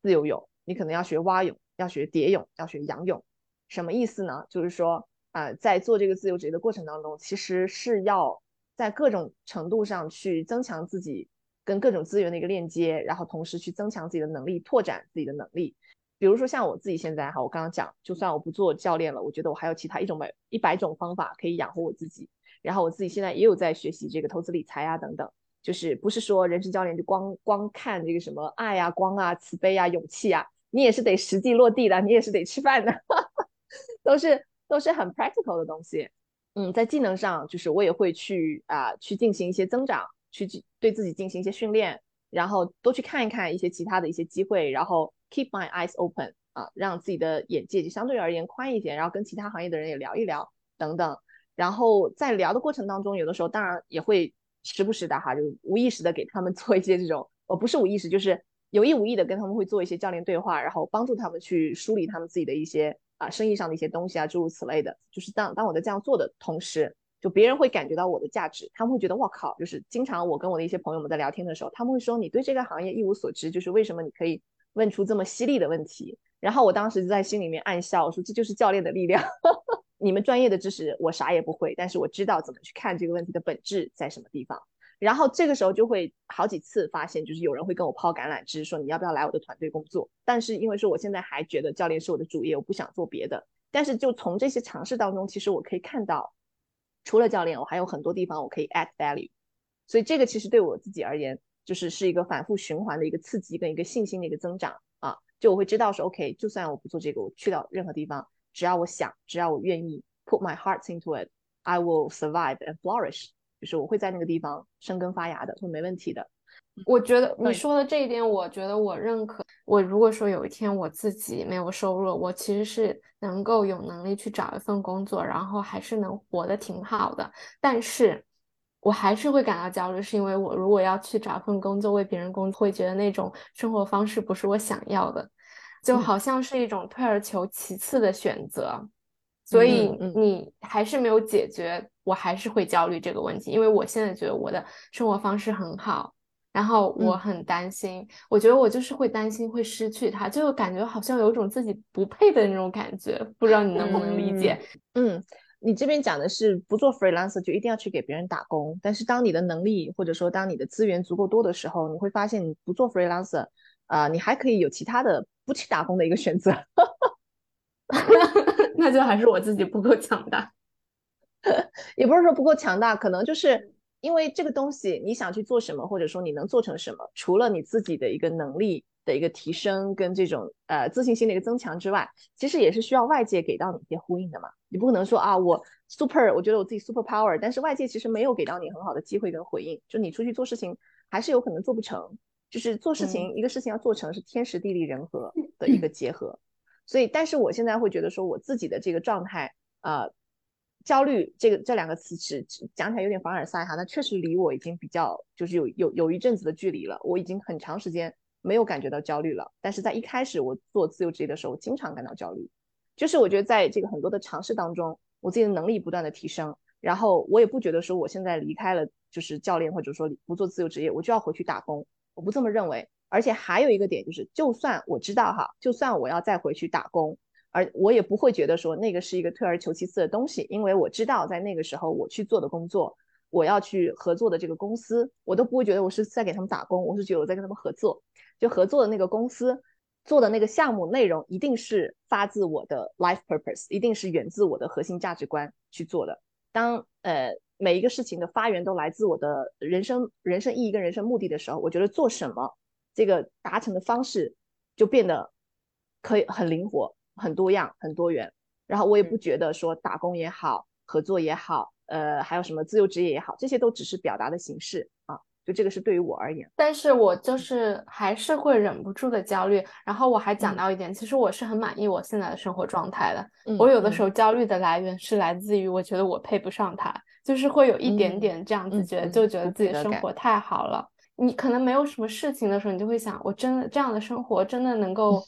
自由泳，你可能要学蛙泳，要学蝶泳，要学仰泳。什么意思呢？就是说。啊，在做这个自由职业的过程当中，其实是要在各种程度上去增强自己跟各种资源的一个链接，然后同时去增强自己的能力，拓展自己的能力。比如说像我自己现在哈，我刚刚讲，就算我不做教练了，我觉得我还有其他一种百一百种方法可以养活我自己。然后我自己现在也有在学习这个投资理财啊等等，就是不是说人生教练就光光看这个什么爱啊、光啊、慈悲啊、勇气啊，你也是得实际落地的，你也是得吃饭的，*laughs* 都是。都是很 practical 的东西，嗯，在技能上，就是我也会去啊，去进行一些增长，去对自己进行一些训练，然后多去看一看一些其他的一些机会，然后 keep my eyes open 啊，让自己的眼界就相对而言宽一点，然后跟其他行业的人也聊一聊等等，然后在聊的过程当中，有的时候当然也会时不时的哈，就无意识的给他们 *laughs* 做一些这种，呃，不是无意识，就是有意无意的跟他们会做一些教练对话，然后帮助他们去梳理他们自己的一些。啊，生意上的一些东西啊，诸如此类的，就是当当我在这样做的同时，就别人会感觉到我的价值，他们会觉得我靠，就是经常我跟我的一些朋友们在聊天的时候，他们会说你对这个行业一无所知，就是为什么你可以问出这么犀利的问题？然后我当时就在心里面暗笑，我说这就是教练的力量。*laughs* 你们专业的知识我啥也不会，但是我知道怎么去看这个问题的本质在什么地方。然后这个时候就会好几次发现，就是有人会跟我抛橄榄枝，说你要不要来我的团队工作？但是因为说我现在还觉得教练是我的主业，我不想做别的。但是就从这些尝试当中，其实我可以看到，除了教练，我还有很多地方我可以 add value。所以这个其实对我自己而言，就是是一个反复循环的一个刺激跟一个信心的一个增长啊。就我会知道说，OK，就算我不做这个，我去到任何地方，只要我想，只要我愿意 put my heart into it，I will survive and flourish。就是我会在那个地方生根发芽的，会没问题的。我觉得你说的这一点，我觉得我认可。我如果说有一天我自己没有收入，我其实是能够有能力去找一份工作，然后还是能活得挺好的。但是我还是会感到焦虑，是因为我如果要去找份工作为别人工作，会觉得那种生活方式不是我想要的，就好像是一种退而求其次的选择。所以你还是没有解决，我还是会焦虑这个问题，因为我现在觉得我的生活方式很好。然后我很担心，我觉得我就是会担心会失去他，就感觉好像有种自己不配的那种感觉，不知道你能不能理解？嗯，你这边讲的是不做 freelancer 就一定要去给别人打工，但是当你的能力或者说当你的资源足够多的时候，你会发现你不做 freelancer 啊，你还可以有其他的不去打工的一个选择。*laughs* 那就还是我自己不够强大，*laughs* 也不是说不够强大，可能就是。因为这个东西，你想去做什么，或者说你能做成什么，除了你自己的一个能力的一个提升跟这种呃自信心的一个增强之外，其实也是需要外界给到你一些呼应的嘛。你不可能说啊，我 super，我觉得我自己 super power，但是外界其实没有给到你很好的机会跟回应，就你出去做事情还是有可能做不成。就是做事情，一个事情要做成是天时地利人和的一个结合。所以，但是我现在会觉得说，我自己的这个状态，呃。焦虑这个这两个词是讲起来有点凡尔赛哈，那确实离我已经比较就是有有有一阵子的距离了。我已经很长时间没有感觉到焦虑了，但是在一开始我做自由职业的时候，我经常感到焦虑。就是我觉得在这个很多的尝试当中，我自己的能力不断的提升，然后我也不觉得说我现在离开了就是教练或者说不做自由职业，我就要回去打工，我不这么认为。而且还有一个点就是，就算我知道哈，就算我要再回去打工。而我也不会觉得说那个是一个退而求其次的东西，因为我知道在那个时候我去做的工作，我要去合作的这个公司，我都不会觉得我是在给他们打工，我是觉得我在跟他们合作。就合作的那个公司做的那个项目内容，一定是发自我的 life purpose，一定是源自我的核心价值观去做的。当呃每一个事情的发源都来自我的人生人生意义跟人生目的的时候，我觉得做什么这个达成的方式就变得可以很灵活。很多样，很多元，然后我也不觉得说打工也好，合作也好，呃，还有什么自由职业也好，这些都只是表达的形式啊。就这个是对于我而言，但是我就是还是会忍不住的焦虑。然后我还讲到一点，其实我是很满意我现在的生活状态的。我有的时候焦虑的来源是来自于我觉得我配不上他，就是会有一点点这样子觉得，就觉得自己的生活太好了。你可能没有什么事情的时候，你就会想，我真的这样的生活真的能够。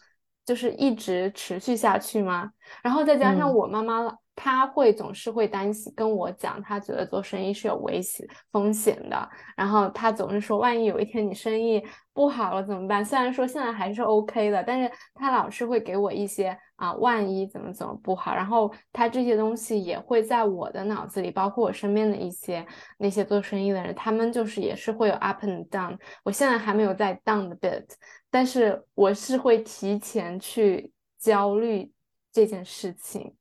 就是一直持续下去吗？然后再加上我妈妈，他会总是会担心跟我讲，他觉得做生意是有危险风险的。然后他总是说，万一有一天你生意不好了怎么办？虽然说现在还是 OK 的，但是他老是会给我一些。啊，万一怎么怎么不好，然后他这些东西也会在我的脑子里，包括我身边的一些那些做生意的人，他们就是也是会有 up and down。我现在还没有在 down 的 bit，但是我是会提前去焦虑这件事情。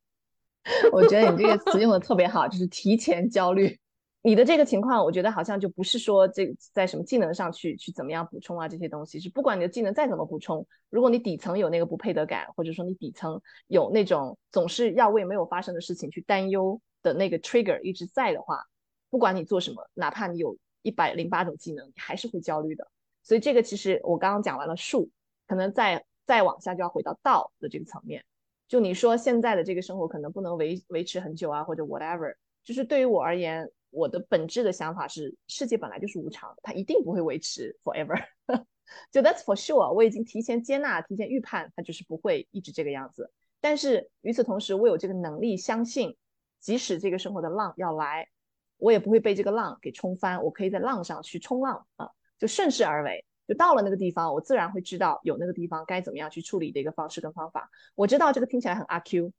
我觉得你这个词用的特别好，就是提前焦虑。你的这个情况，我觉得好像就不是说这在什么技能上去去怎么样补充啊这些东西，是不管你的技能再怎么补充，如果你底层有那个不配得感，或者说你底层有那种总是要为没有发生的事情去担忧的那个 trigger 一直在的话，不管你做什么，哪怕你有一百零八种技能，你还是会焦虑的。所以这个其实我刚刚讲完了术，可能再再往下就要回到道的这个层面。就你说现在的这个生活可能不能维维持很久啊，或者 whatever，就是对于我而言。我的本质的想法是，世界本来就是无常，它一定不会维持 forever。*laughs* 就 that's for sure，我已经提前接纳、提前预判，它就是不会一直这个样子。但是与此同时，我有这个能力相信，即使这个生活的浪要来，我也不会被这个浪给冲翻。我可以在浪上去冲浪啊，就顺势而为。就到了那个地方，我自然会知道有那个地方该怎么样去处理的一个方式跟方法。我知道这个听起来很阿 Q，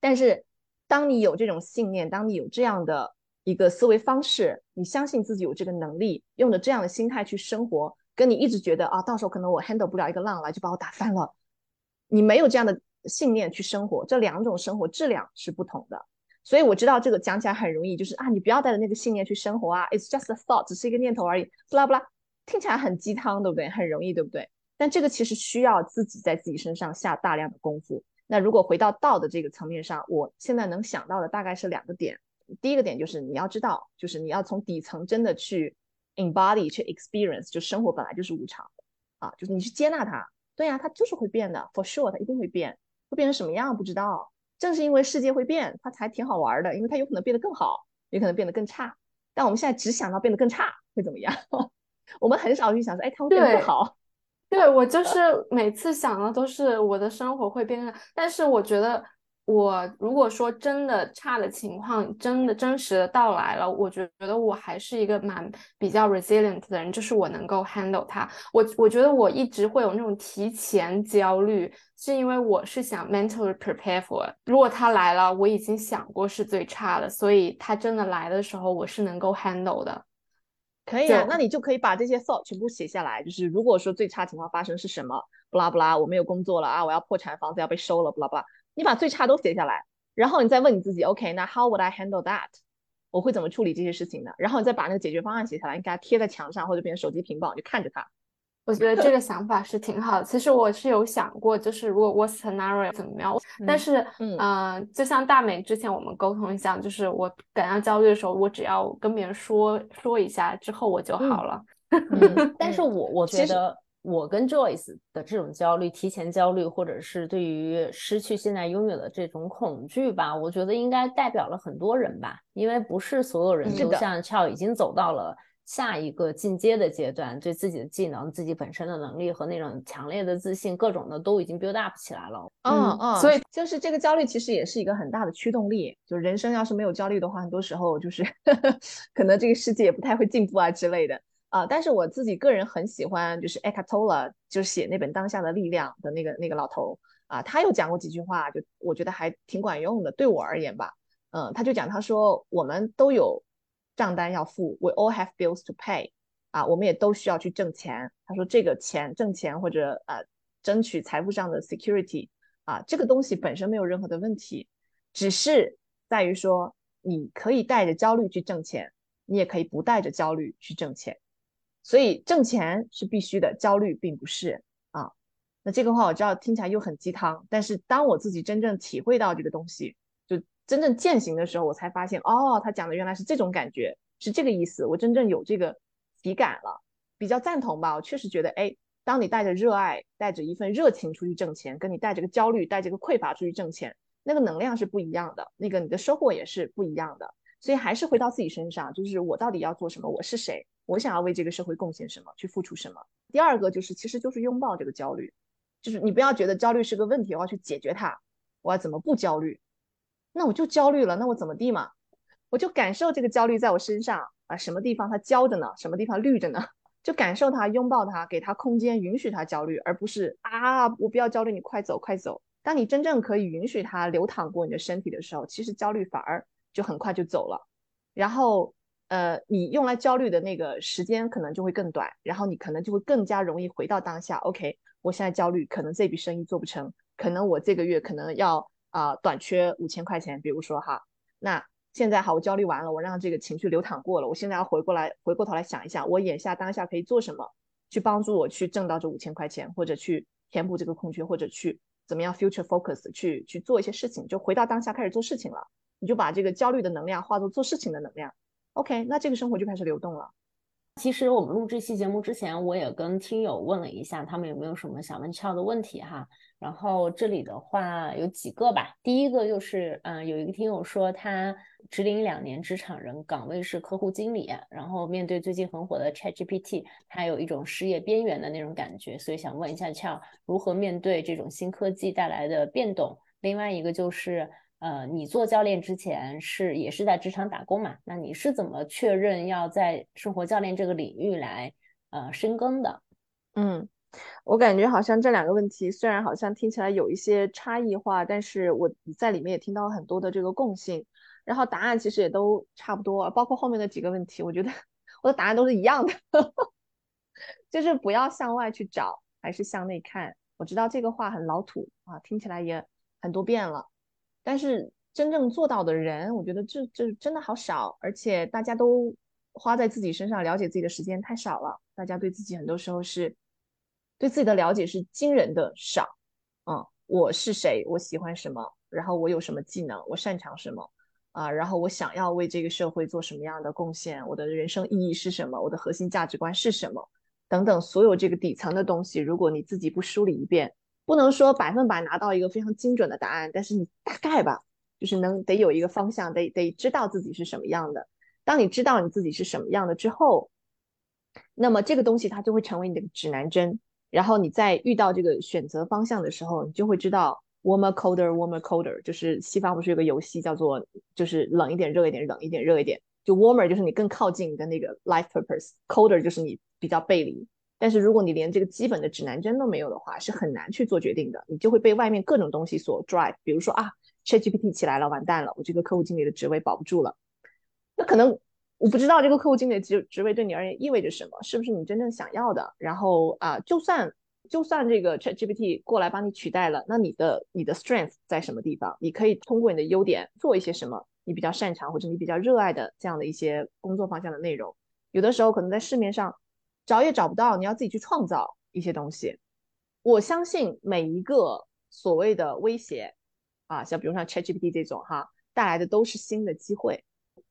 但是当你有这种信念，当你有这样的。一个思维方式，你相信自己有这个能力，用着这样的心态去生活，跟你一直觉得啊，到时候可能我 handle 不了一个浪来就把我打翻了，你没有这样的信念去生活，这两种生活质量是不同的。所以我知道这个讲起来很容易，就是啊，你不要带着那个信念去生活啊，it's just a thought，只是一个念头而已，不啦不啦，听起来很鸡汤，对不对？很容易，对不对？但这个其实需要自己在自己身上下大量的功夫。那如果回到道的这个层面上，我现在能想到的大概是两个点。第一个点就是你要知道，就是你要从底层真的去 embody 去 experience，就生活本来就是无常啊，就是你去接纳它，对呀，它就是会变的，for sure，它一定会变，会变成什么样不知道。正是因为世界会变，它才挺好玩的，因为它有可能变得更好，也可能变得更差。但我们现在只想到变得更差会怎么样，我们很少去想说，哎，他会变不好。*laughs* 对我就是每次想的都是我的生活会变，但是我觉得。我如果说真的差的情况真的真实的到来了，我觉得我还是一个蛮比较 resilient 的人，就是我能够 handle 它。我我觉得我一直会有那种提前焦虑，是因为我是想 mentally prepare for。如果它来了，我已经想过是最差的，所以它真的来的时候，我是能够 handle 的。可以啊，那你就可以把这些 thought 全部写下来。就是如果说最差情况发生是什么，不拉不拉，我没有工作了啊，我要破产，房子要被收了，不拉不拉。你把最差都写下来，然后你再问你自己，OK，那 How would I handle that？我会怎么处理这些事情呢？然后你再把那个解决方案写下来，你给它贴在墙上或者变成手机屏保，你就看着它。我觉得这个 *laughs* 想法是挺好的。其实我是有想过，就是如果 worst scenario 怎么样？但是，嗯，就像大美之前我们沟通一下，就是我感到焦虑的时候，我只要跟别人说说一下之后我就好了。*laughs* 但是我我觉得。我跟 Joyce 的这种焦虑，提前焦虑，或者是对于失去现在拥有的这种恐惧吧，我觉得应该代表了很多人吧，因为不是所有人都像俏已经走到了下一个进阶的阶段，对自己的技能、自己本身的能力和那种强烈的自信，各种的都已经 build up 起来了。嗯嗯，所以就是这个焦虑其实也是一个很大的驱动力，就人生要是没有焦虑的话，很多时候就是 *laughs* 可能这个世界也不太会进步啊之类的。啊，但是我自己个人很喜欢，就是 Eckhart Tolle，就是写那本《当下的力量》的那个那个老头啊，他有讲过几句话，就我觉得还挺管用的。对我而言吧，嗯，他就讲，他说我们都有账单要付，We all have bills to pay，啊，我们也都需要去挣钱。他说这个钱挣钱或者呃争取财富上的 security 啊，这个东西本身没有任何的问题，只是在于说你可以带着焦虑去挣钱，你也可以不带着焦虑去挣钱。所以挣钱是必须的，焦虑并不是啊。那这个话我知道听起来又很鸡汤，但是当我自己真正体会到这个东西，真正践行的时候，我才发现哦，他讲的原来是这种感觉，是这个意思。我真正有这个体感了，比较赞同吧。我确实觉得，哎，当你带着热爱、带着一份热情出去挣钱，跟你带着个焦虑、带着个匮乏出去挣钱，那个能量是不一样的，那个你的收获也是不一样的。所以还是回到自己身上，就是我到底要做什么？我是谁？我想要为这个社会贡献什么？去付出什么？第二个就是，其实就是拥抱这个焦虑，就是你不要觉得焦虑是个问题，我要去解决它。我要怎么不焦虑？那我就焦虑了，那我怎么地嘛？我就感受这个焦虑在我身上啊，什么地方它焦着呢？什么地方绿着呢？*laughs* 就感受它，拥抱它，给它空间，允许它焦虑，而不是啊，我不要焦虑，你快走，快走。当你真正可以允许它流淌过你的身体的时候，其实焦虑反而。就很快就走了，然后呃，你用来焦虑的那个时间可能就会更短，然后你可能就会更加容易回到当下。OK，我现在焦虑，可能这笔生意做不成，可能我这个月可能要啊短缺五千块钱，比如说哈，那现在好，我焦虑完了，我让这个情绪流淌过了，我现在要回过来，回过头来想一下，我眼下当下可以做什么，去帮助我去挣到这五千块钱，或者去填补这个空缺，或者去怎么样 future focus 去去做一些事情，就回到当下开始做事情了。你就把这个焦虑的能量化作做事情的能量，OK，那这个生活就开始流动了。其实我们录这期节目之前，我也跟听友问了一下，他们有没有什么想问俏的问题哈。然后这里的话有几个吧。第一个就是，嗯，有一个听友说他职龄两年，职场人，岗位是客户经理，然后面对最近很火的 ChatGPT，他有一种失业边缘的那种感觉，所以想问一下俏，如何面对这种新科技带来的变动？另外一个就是。呃，你做教练之前是也是在职场打工嘛？那你是怎么确认要在生活教练这个领域来呃深耕的？嗯，我感觉好像这两个问题虽然好像听起来有一些差异化，但是我在里面也听到很多的这个共性，然后答案其实也都差不多，包括后面的几个问题，我觉得我的答案都是一样的，*laughs* 就是不要向外去找，还是向内看。我知道这个话很老土啊，听起来也很多遍了。但是真正做到的人，我觉得这这真的好少，而且大家都花在自己身上了解自己的时间太少了。大家对自己很多时候是对自己的了解是惊人的少。嗯，我是谁？我喜欢什么？然后我有什么技能？我擅长什么？啊，然后我想要为这个社会做什么样的贡献？我的人生意义是什么？我的核心价值观是什么？等等，所有这个底层的东西，如果你自己不梳理一遍，不能说百分百拿到一个非常精准的答案，但是你大概吧，就是能得有一个方向，得得知道自己是什么样的。当你知道你自己是什么样的之后，那么这个东西它就会成为你的指南针。然后你在遇到这个选择方向的时候，你就会知道 warmer colder warmer colder，就是西方不是有个游戏叫做就是冷一点热一点冷一点热一点，就 warmer 就是你更靠近你的那个 life purpose，colder 就是你比较背离。但是如果你连这个基本的指南针都没有的话，是很难去做决定的。你就会被外面各种东西所 drive，比如说啊，ChatGPT 起来了，完蛋了，我这个客户经理的职位保不住了。那可能。我不知道这个客户经理职职位对你而言意味着什么，是不是你真正想要的？然后啊，就算就算这个 ChatGPT 过来帮你取代了，那你的你的 strength 在什么地方？你可以通过你的优点做一些什么？你比较擅长或者你比较热爱的这样的一些工作方向的内容，有的时候可能在市面上找也找不到，你要自己去创造一些东西。我相信每一个所谓的威胁啊，像比如像 ChatGPT 这种哈，带来的都是新的机会。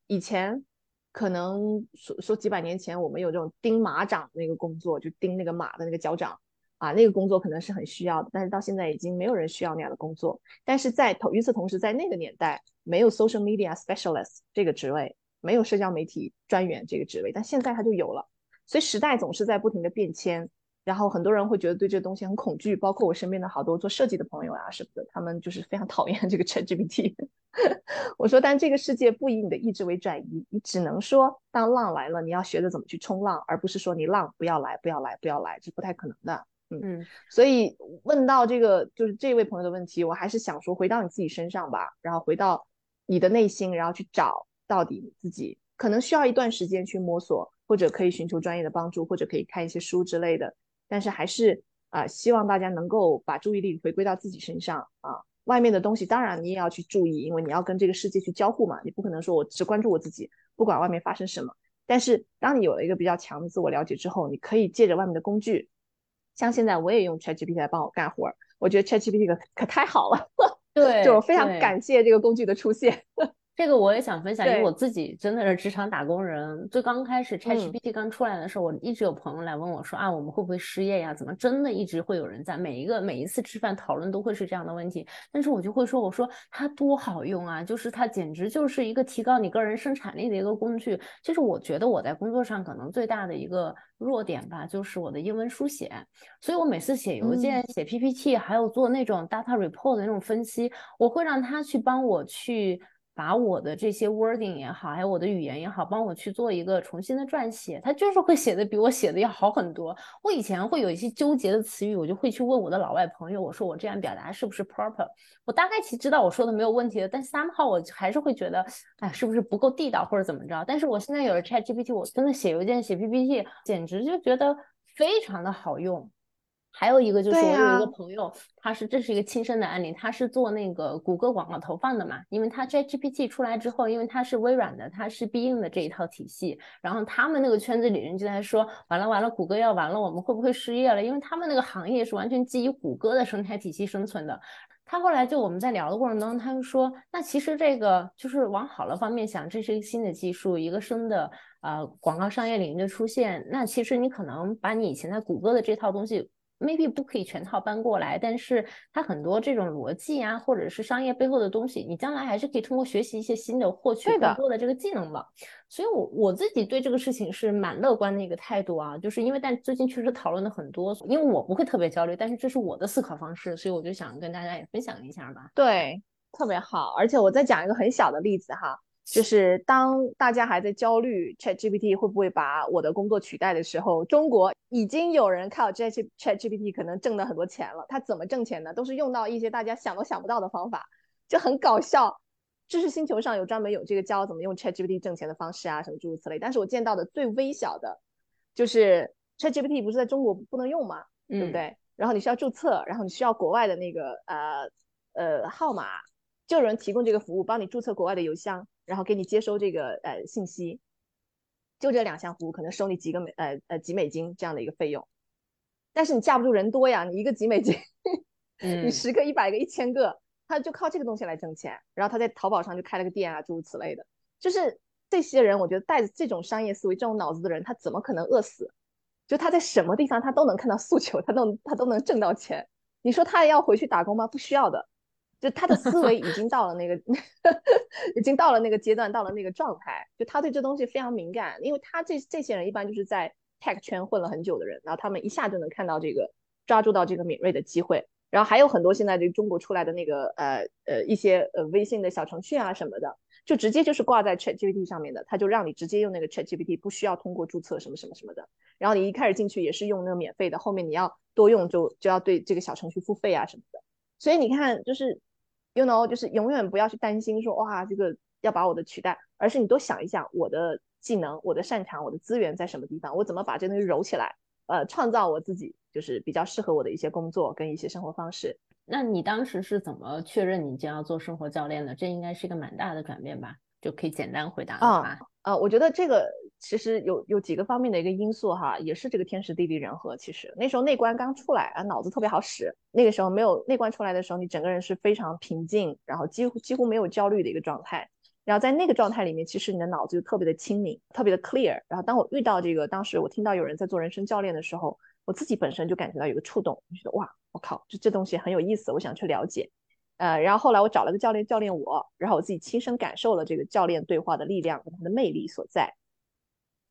以前。可能说说几百年前，我们有这种钉马掌那个工作，就钉那个马的那个脚掌啊，那个工作可能是很需要的。但是到现在已经没有人需要那样的工作。但是在同与此同时，在那个年代，没有 social media specialist 这个职位，没有社交媒体专员这个职位，但现在它就有了。所以时代总是在不停的变迁。然后很多人会觉得对这东西很恐惧，包括我身边的好多做设计的朋友啊什么的，他们就是非常讨厌 *laughs* 这个 ChatGPT。*laughs* 我说，但这个世界不以你的意志为转移，你只能说，当浪来了，你要学着怎么去冲浪，而不是说你浪不要来，不要来，不要来，这不太可能的。嗯，所以问到这个就是这位朋友的问题，我还是想说，回到你自己身上吧，然后回到你的内心，然后去找到底你自己可能需要一段时间去摸索，或者可以寻求专业的帮助，或者可以看一些书之类的。但是还是啊，希望大家能够把注意力回归到自己身上啊。外面的东西当然你也要去注意，因为你要跟这个世界去交互嘛。你不可能说我只关注我自己，不管外面发生什么。但是当你有了一个比较强的自我了解之后，你可以借着外面的工具，像现在我也用 ChatGPT 来帮我干活儿，我觉得 ChatGPT 可可太好了。对，*laughs* 就非常感谢这个工具的出现。这个我也想分享，因为我自己真的是职场打工人。最刚开始 ChatGPT 刚出来的时候，我一直有朋友来问我说啊，我们会不会失业呀？怎么真的一直会有人在每一个每一次吃饭讨论都会是这样的问题？但是我就会说，我说它多好用啊，就是它简直就是一个提高你个人生产力的一个工具。就是我觉得我在工作上可能最大的一个弱点吧，就是我的英文书写。所以我每次写邮件、写 PPT，还有做那种 data report 的那种分析，我会让他去帮我去。把我的这些 wording 也好，还有我的语言也好，帮我去做一个重新的撰写，他就是会写的比我写的要好很多。我以前会有一些纠结的词语，我就会去问我的老外朋友，我说我这样表达是不是 proper？我大概其实知道我说的没有问题的，但 somehow 我还是会觉得，哎，是不是不够地道或者怎么着？但是我现在有了 Chat GPT，我真的写邮件、写 PPT，简直就觉得非常的好用。还有一个就是我有一个朋友，他是这是一个亲身的案例，他是做那个谷歌广告投放的嘛，因为他 ChatGPT 出来之后，因为他是微软的，他是必应的这一套体系，然后他们那个圈子里人就在说，完了完了，谷歌要完了，我们会不会失业了？因为他们那个行业是完全基于谷歌的生态体系生存的。他后来就我们在聊的过程当中，他就说，那其实这个就是往好了方面想，这是一个新的技术，一个新的呃广告商业领域的出现，那其实你可能把你以前在谷歌的这套东西。Maybe 不可以全套搬过来，但是它很多这种逻辑啊，或者是商业背后的东西，你将来还是可以通过学习一些新的，获取更多的这个技能的。所以，我我自己对这个事情是蛮乐观的一个态度啊，就是因为但最近确实讨论的很多，因为我不会特别焦虑，但是这是我的思考方式，所以我就想跟大家也分享一下吧。对，特别好，而且我再讲一个很小的例子哈。就是当大家还在焦虑 Chat GPT 会不会把我的工作取代的时候，中国已经有人靠 Chat Chat GPT 可能挣了很多钱了。他怎么挣钱呢？都是用到一些大家想都想不到的方法，就很搞笑。知识星球上有专门有这个教怎么用 Chat GPT 挣钱的方式啊，什么诸如此类。但是我见到的最微小的，就是 Chat GPT 不是在中国不能用吗？对不对？然后你需要注册，然后你需要国外的那个呃呃号码，就有人提供这个服务，帮你注册国外的邮箱。然后给你接收这个呃信息，就这两项服务可能收你几个美呃呃几美金这样的一个费用，但是你架不住人多呀，你一个几美金，*laughs* 你十个、一百个、一千个，他就靠这个东西来挣钱。然后他在淘宝上就开了个店啊，诸如此类的。就是这些人，我觉得带着这种商业思维、这种脑子的人，他怎么可能饿死？就他在什么地方他都能看到诉求，他都他都能挣到钱。你说他要回去打工吗？不需要的，就他的思维已经到了那个，*laughs* 已经到了那个阶段，到了那个状态，就他对这东西非常敏感，因为他这这些人一般就是在 tech 圈混了很久的人，然后他们一下就能看到这个，抓住到这个敏锐的机会。然后还有很多现在这中国出来的那个呃呃一些呃微信的小程序啊什么的，就直接就是挂在 ChatGPT 上面的，他就让你直接用那个 ChatGPT，不需要通过注册什么什么什么的。然后你一开始进去也是用那个免费的，后面你要多用就就要对这个小程序付费啊什么的。所以你看，就是 you know，就是永远不要去担心说哇这个要把我的取代，而是你多想一想我的技能、我的擅长、我的资源在什么地方，我怎么把这东西揉起来。呃，创造我自己就是比较适合我的一些工作跟一些生活方式。那你当时是怎么确认你将要做生活教练的？这应该是一个蛮大的转变吧？就可以简单回答啊。呃，我觉得这个其实有有几个方面的一个因素哈，也是这个天时地利人和。其实那时候内观刚出来啊，脑子特别好使。那个时候没有内观出来的时候，你整个人是非常平静，然后几乎几乎没有焦虑的一个状态。然后在那个状态里面，其实你的脑子就特别的清明，特别的 clear。然后当我遇到这个，当时我听到有人在做人生教练的时候，我自己本身就感觉到有个触动，觉得哇，我靠，这这东西很有意思，我想去了解。呃，然后后来我找了个教练教练我，然后我自己亲身感受了这个教练对话的力量和他的魅力所在。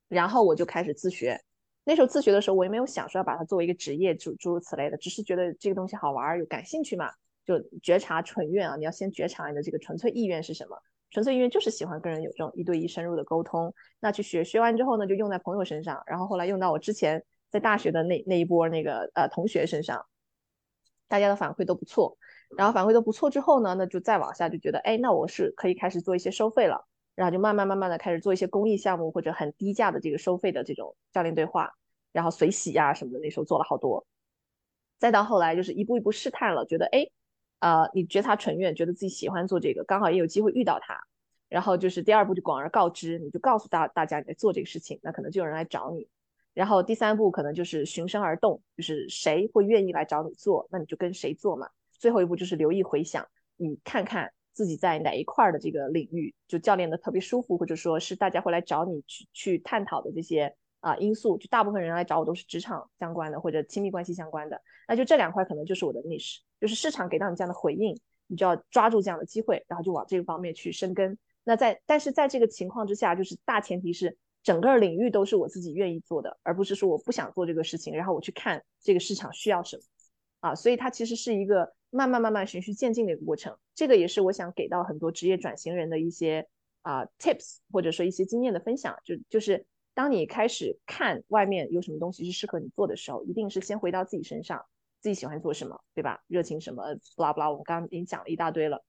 然后我就开始自学。那时候自学的时候，我也没有想说要把它作为一个职业，诸诸如此类的，只是觉得这个东西好玩，有感兴趣嘛，就觉察纯愿啊，你要先觉察你的这个纯粹意愿是什么。纯粹意愿就是喜欢跟人有这种一对一深入的沟通，那去学学完之后呢，就用在朋友身上，然后后来用到我之前在大学的那那一波那个呃同学身上，大家的反馈都不错，然后反馈都不错之后呢，那就再往下就觉得，哎，那我是可以开始做一些收费了，然后就慢慢慢慢的开始做一些公益项目或者很低价的这个收费的这种教练对话，然后随喜呀什么的，那时候做了好多，再到后来就是一步一步试探了，觉得哎。呃，你觉察纯愿，觉得自己喜欢做这个，刚好也有机会遇到他，然后就是第二步就广而告之，你就告诉大大家你在做这个事情，那可能就有人来找你。然后第三步可能就是循声而动，就是谁会愿意来找你做，那你就跟谁做嘛。最后一步就是留意回想，你看看自己在哪一块的这个领域，就教练的特别舒服，或者说是大家会来找你去去探讨的这些。啊，因素就大部分人来找我都是职场相关的或者亲密关系相关的，那就这两块可能就是我的 niche，就是市场给到你这样的回应，你就要抓住这样的机会，然后就往这个方面去深耕。那在但是在这个情况之下，就是大前提是整个领域都是我自己愿意做的，而不是说我不想做这个事情，然后我去看这个市场需要什么啊。所以它其实是一个慢慢慢慢循序渐进的一个过程。这个也是我想给到很多职业转型人的一些啊 tips，或者说一些经验的分享，就就是。当你开始看外面有什么东西是适合你做的时候，一定是先回到自己身上，自己喜欢做什么，对吧？热情什么，不拉不拉，我刚刚已经讲了一大堆了。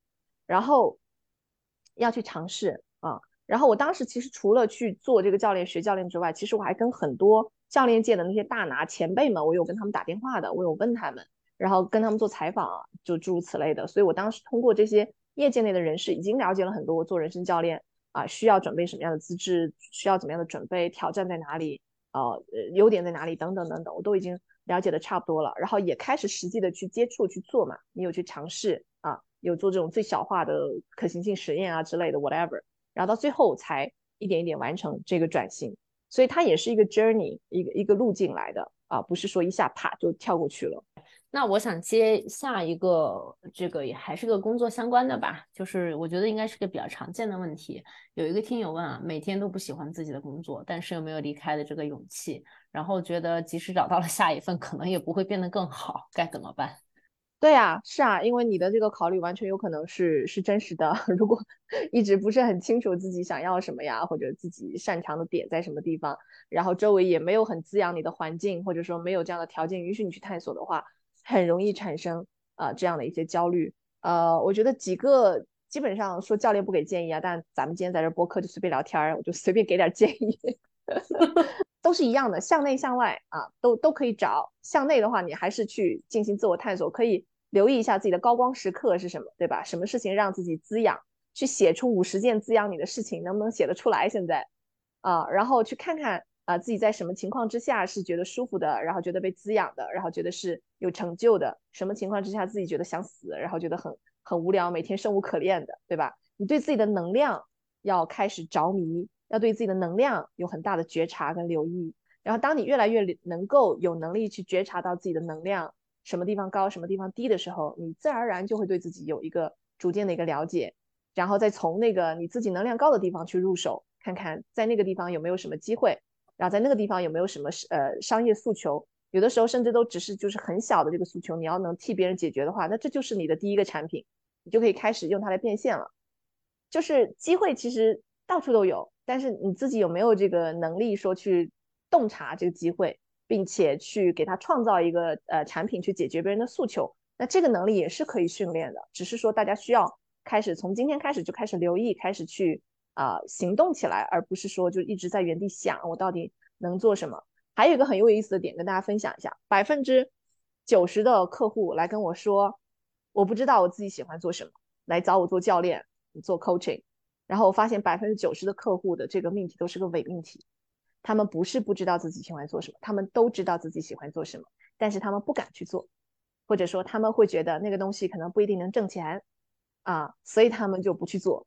然后要去尝试啊。然后我当时其实除了去做这个教练学教练之外，其实我还跟很多教练界的那些大拿前辈们，我有跟他们打电话的，我有问他们，然后跟他们做采访，就诸如此类的。所以我当时通过这些业界内的人士，已经了解了很多我做人生教练。啊，需要准备什么样的资质？需要怎么样的准备？挑战在哪里？呃，优点在哪里？等等等等，我都已经了解的差不多了。然后也开始实际的去接触去做嘛。你有去尝试啊？有做这种最小化的可行性实验啊之类的，whatever。然后到最后才一点一点完成这个转型。所以它也是一个 journey，一个一个路径来的啊，不是说一下啪就跳过去了。那我想接下一个，这个也还是个工作相关的吧，就是我觉得应该是个比较常见的问题。有一个听友问啊，每天都不喜欢自己的工作，但是又没有离开的这个勇气，然后觉得即使找到了下一份，可能也不会变得更好，该怎么办？对啊，是啊，因为你的这个考虑完全有可能是是真实的。*laughs* 如果一直不是很清楚自己想要什么呀，或者自己擅长的点在什么地方，然后周围也没有很滋养你的环境，或者说没有这样的条件允许你去探索的话。很容易产生啊这样的一些焦虑，呃，我觉得几个基本上说教练不给建议啊，但咱们今天在这播客就随便聊天儿，我就随便给点建议，*laughs* 都是一样的，向内向外啊，都都可以找。向内的话，你还是去进行自我探索，可以留意一下自己的高光时刻是什么，对吧？什么事情让自己滋养？去写出五十件滋养你的事情，能不能写得出来？现在啊，然后去看看。啊，自己在什么情况之下是觉得舒服的，然后觉得被滋养的，然后觉得是有成就的；什么情况之下自己觉得想死，然后觉得很很无聊，每天生无可恋的，对吧？你对自己的能量要开始着迷，要对自己的能量有很大的觉察跟留意。然后当你越来越能够有能力去觉察到自己的能量什么地方高，什么地方低的时候，你自然而然就会对自己有一个逐渐的一个了解，然后再从那个你自己能量高的地方去入手，看看在那个地方有没有什么机会，然后在那个地方有没有什么呃商业诉求，有的时候甚至都只是就是很小的这个诉求，你要能替别人解决的话，那这就是你的第一个产品，你就可以开始用它来变现了。就是机会其实到处都有，但是你自己有没有这个能力说去洞察这个机会，并且去给他创造一个呃产品去解决别人的诉求，那这个能力也是可以训练的，只是说大家需要开始从今天开始就开始留意，开始去啊行动起来，而不是说就一直在原地想我到底能做什么。还有一个很有意思的点跟大家分享一下，百分之九十的客户来跟我说，我不知道我自己喜欢做什么，来找我做教练。做 coaching，然后我发现百分之九十的客户的这个命题都是个伪命题，他们不是不知道自己喜欢做什么，他们都知道自己喜欢做什么，但是他们不敢去做，或者说他们会觉得那个东西可能不一定能挣钱啊，所以他们就不去做，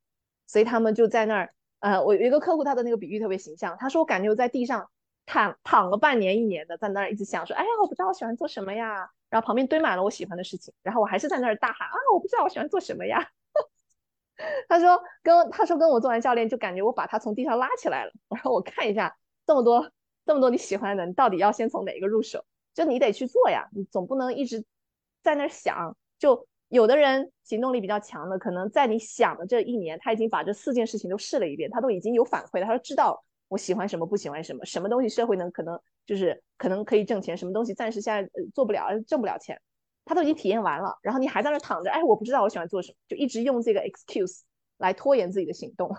所以他们就在那儿。呃，我有一个客户，他的那个比喻特别形象，他说我感觉我在地上躺躺了半年一年的，在那儿一直想说，哎呀，我不知道我喜欢做什么呀，然后旁边堆满了我喜欢的事情，然后我还是在那儿大喊啊，我不知道我喜欢做什么呀。*laughs* 他说跟他说跟我做完教练，就感觉我把他从地上拉起来了。然后我看一下这么多这么多你喜欢的，你到底要先从哪一个入手？就你得去做呀，你总不能一直在那儿想。就有的人行动力比较强的，可能在你想的这一年，他已经把这四件事情都试了一遍，他都已经有反馈了。他说知道我喜欢什么，不喜欢什么，什么东西社会能可能就是可能可以挣钱，什么东西暂时现在做不了，挣不了钱。他都已经体验完了，然后你还在那躺着，哎，我不知道我喜欢做什么，就一直用这个 excuse 来拖延自己的行动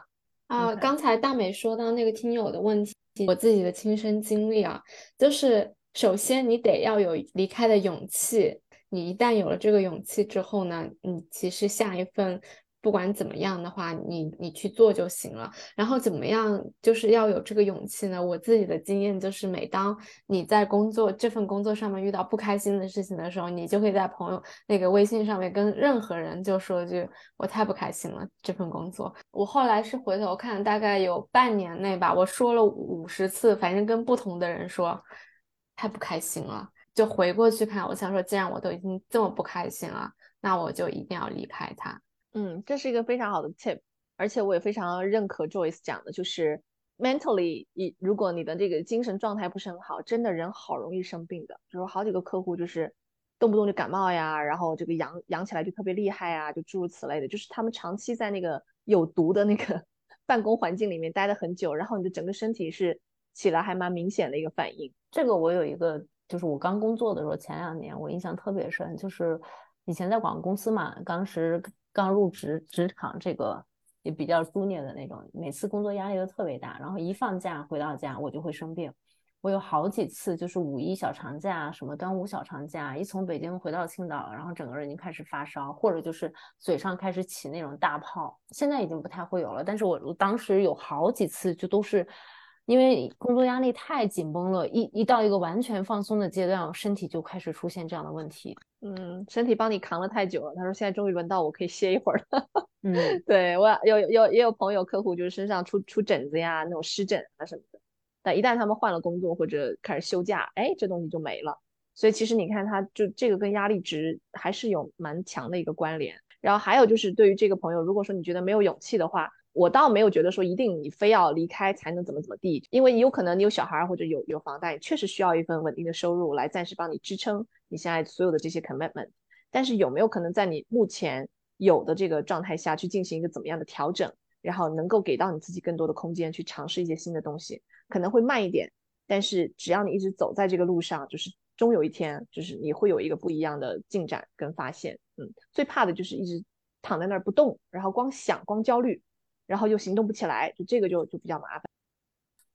啊。刚才大美说到那个听友的问题，我自己的亲身经历啊，就是首先你得要有离开的勇气，你一旦有了这个勇气之后呢，你其实下一份。不管怎么样的话，你你去做就行了。然后怎么样，就是要有这个勇气呢？我自己的经验就是，每当你在工作这份工作上面遇到不开心的事情的时候，你就会在朋友那个微信上面跟任何人就说一句“我太不开心了”。这份工作，我后来是回头看，大概有半年内吧，我说了五十次，反正跟不同的人说太不开心了，就回过去看，我想说，既然我都已经这么不开心了，那我就一定要离开他。嗯，这是一个非常好的 tip，而且我也非常认可 Joyce 讲的，就是 mentally，一如果你的这个精神状态不是很好，真的人好容易生病的。就是好几个客户就是动不动就感冒呀，然后这个痒痒起来就特别厉害啊，就诸如此类的。就是他们长期在那个有毒的那个 *laughs* 办公环境里面待了很久，然后你的整个身体是起来还蛮明显的一个反应。这个我有一个，就是我刚工作的时候，前两年我印象特别深，就是以前在广告公司嘛，当时。刚入职职场，这个也比较专业的那种，每次工作压力都特别大，然后一放假回到家我就会生病。我有好几次就是五一小长假，什么端午小长假，一从北京回到青岛，然后整个人就开始发烧，或者就是嘴上开始起那种大泡。现在已经不太会有了，但是我我当时有好几次就都是。因为工作压力太紧绷了，一一到一个完全放松的阶段，身体就开始出现这样的问题。嗯，身体帮你扛了太久了。他说现在终于轮到我可以歇一会儿了。*laughs* 嗯，对我有有也有朋友客户就是身上出出疹子呀，那种湿疹啊什么的。但一旦他们换了工作或者开始休假，哎，这东西就没了。所以其实你看，他就这个跟压力值还是有蛮强的一个关联。然后还有就是对于这个朋友，如果说你觉得没有勇气的话。我倒没有觉得说一定你非要离开才能怎么怎么地，因为你有可能你有小孩或者有有房贷，确实需要一份稳定的收入来暂时帮你支撑你现在所有的这些 commitment。但是有没有可能在你目前有的这个状态下去进行一个怎么样的调整，然后能够给到你自己更多的空间去尝试一些新的东西？可能会慢一点，但是只要你一直走在这个路上，就是终有一天就是你会有一个不一样的进展跟发现。嗯，最怕的就是一直躺在那儿不动，然后光想光焦虑。然后又行动不起来，就这个就就比较麻烦。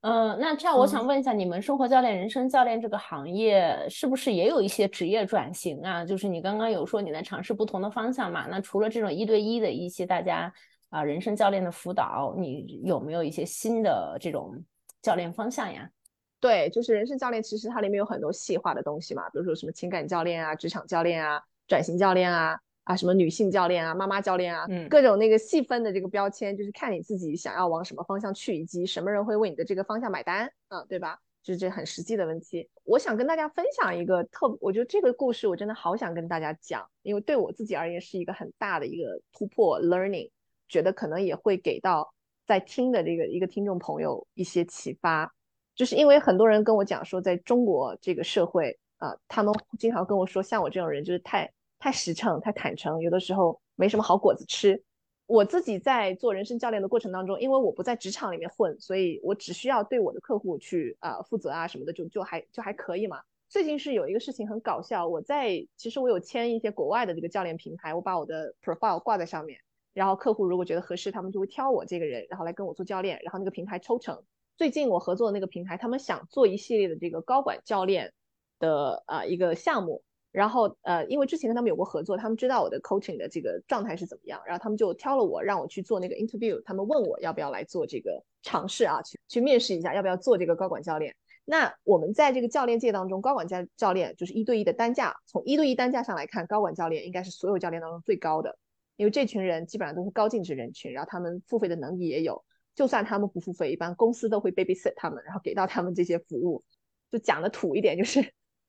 嗯，那这样我想问一下，你们生活教练、人生教练这个行业是不是也有一些职业转型啊？就是你刚刚有说你在尝试不同的方向嘛？那除了这种一对一的一些大家啊人生教练的辅导，你有没有一些新的这种教练方向呀？对，就是人生教练，其实它里面有很多细化的东西嘛，比如说什么情感教练啊、职场教练啊、转型教练啊。啊，什么女性教练啊，妈妈教练啊，嗯，各种那个细分的这个标签，就是看你自己想要往什么方向去，以及什么人会为你的这个方向买单，嗯，对吧？就是这很实际的问题。我想跟大家分享一个特，我觉得这个故事我真的好想跟大家讲，因为对我自己而言是一个很大的一个突破，learning，觉得可能也会给到在听的这个一个听众朋友一些启发。就是因为很多人跟我讲说，在中国这个社会啊，他们经常跟我说，像我这种人就是太太实诚、太坦诚，有的时候没什么好果子吃。我自己在做人生教练的过程当中，因为我不在职场里面混，所以我只需要对我的客户去啊负责啊什么的，就就还就还可以嘛。最近是有一个事情很搞笑，我在其实我有签一些国外的这个教练平台，我把我的 profile 挂在上面，然后客户如果觉得合适，他们就会挑我这个人，然后来跟我做教练，然后那个平台抽成。最近我合作的那个平台，他们想做一系列的这个高管教练的啊一个项目。然后呃，因为之前跟他们有过合作，他们知道我的 coaching 的这个状态是怎么样，然后他们就挑了我，让我去做那个 interview。他们问我要不要来做这个尝试啊，去去面试一下，要不要做这个高管教练。那我们在这个教练界当中，高管教教练就是一对一的单价，从一对一单价上来看，高管教练应该是所有教练当中最高的，因为这群人基本上都是高净值人群，然后他们付费的能力也有，就算他们不付费，一般公司都会 babysit 他们，然后给到他们这些服务。就讲的土一点，就是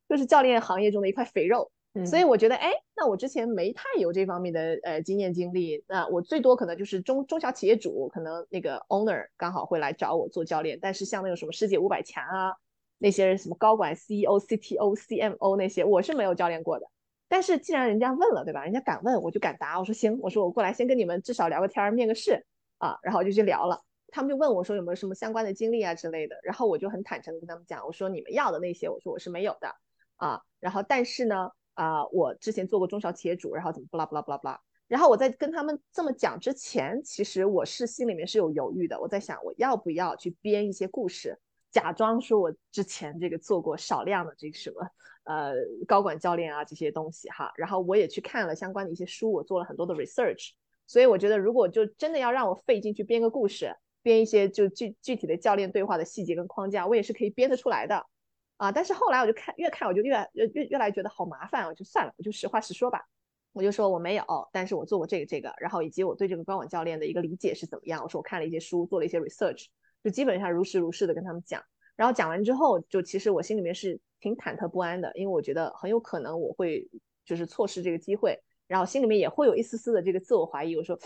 就是教练行业中的一块肥肉。所以我觉得，哎，那我之前没太有这方面的呃经验经历，那我最多可能就是中中小企业主，可能那个 owner 刚好会来找我做教练。但是像那种什么世界五百强啊，那些什么高管 CEO、CTO、CMO 那些，我是没有教练过的。但是既然人家问了，对吧？人家敢问，我就敢答。我说行，我说我过来先跟你们至少聊个天，面个试啊，然后就去聊了。他们就问我说有没有什么相关的经历啊之类的，然后我就很坦诚的跟他们讲，我说你们要的那些，我说我是没有的啊。然后但是呢。啊，我之前做过中小企业主，然后怎么不啦不啦不啦不啦，然后我在跟他们这么讲之前，其实我是心里面是有犹豫的，我在想我要不要去编一些故事，假装说我之前这个做过少量的这个什么呃高管教练啊这些东西哈，然后我也去看了相关的一些书，我做了很多的 research，所以我觉得如果就真的要让我费劲去编个故事，编一些就具具体的教练对话的细节跟框架，我也是可以编得出来的。啊！但是后来我就看，越看我就越越越越来觉得好麻烦，我就算了，我就实话实说吧。我就说我没有，但是我做过这个这个，然后以及我对这个官网教练的一个理解是怎么样。我说我看了一些书，做了一些 research，就基本上如实如是的跟他们讲。然后讲完之后，就其实我心里面是挺忐忑不安的，因为我觉得很有可能我会就是错失这个机会，然后心里面也会有一丝丝的这个自我怀疑。我说，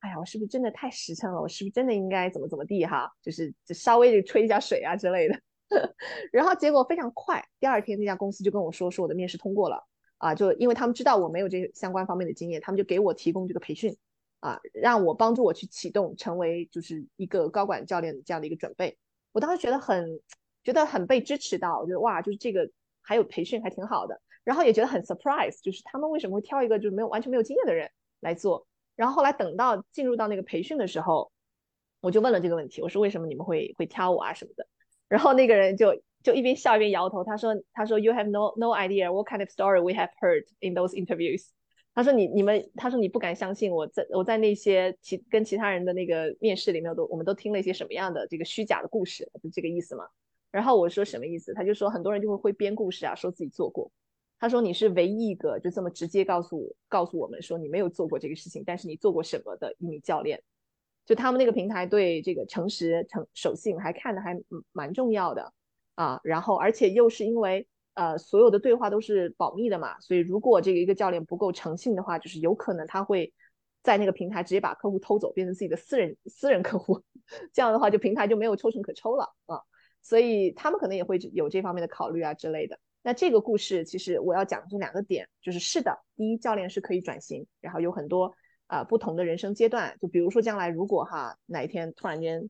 哎呀，我是不是真的太实诚了？我是不是真的应该怎么怎么地哈？就是就稍微的吹一下水啊之类的。*laughs* 然后结果非常快，第二天那家公司就跟我说，说我的面试通过了啊，就因为他们知道我没有这相关方面的经验，他们就给我提供这个培训啊，让我帮助我去启动成为就是一个高管教练这样的一个准备。我当时觉得很觉得很被支持到，我觉得哇，就是这个还有培训还挺好的，然后也觉得很 surprise，就是他们为什么会挑一个就是没有完全没有经验的人来做？然后后来等到进入到那个培训的时候，我就问了这个问题，我说为什么你们会会挑我啊什么的？然后那个人就就一边笑一边摇头，他说：“他说 You have no no idea what kind of story we have heard in those interviews。”他说：“你你们，他说你不敢相信我在我在那些其跟其他人的那个面试里面都我们都听了一些什么样的这个虚假的故事，就这个意思嘛。”然后我说什么意思？他就说很多人就会会编故事啊，说自己做过。他说你是唯一一个就这么直接告诉我告诉我们说你没有做过这个事情，但是你做过什么的一名教练。就他们那个平台对这个诚实、诚守信还看的还蛮重要的啊，然后而且又是因为呃所有的对话都是保密的嘛，所以如果这个一个教练不够诚信的话，就是有可能他会在那个平台直接把客户偷走，变成自己的私人私人客户，*laughs* 这样的话就平台就没有抽成可抽了啊，所以他们可能也会有这方面的考虑啊之类的。那这个故事其实我要讲的这两个点，就是是的，第一教练是可以转型，然后有很多。啊，不同的人生阶段，就比如说将来如果哈哪一天突然间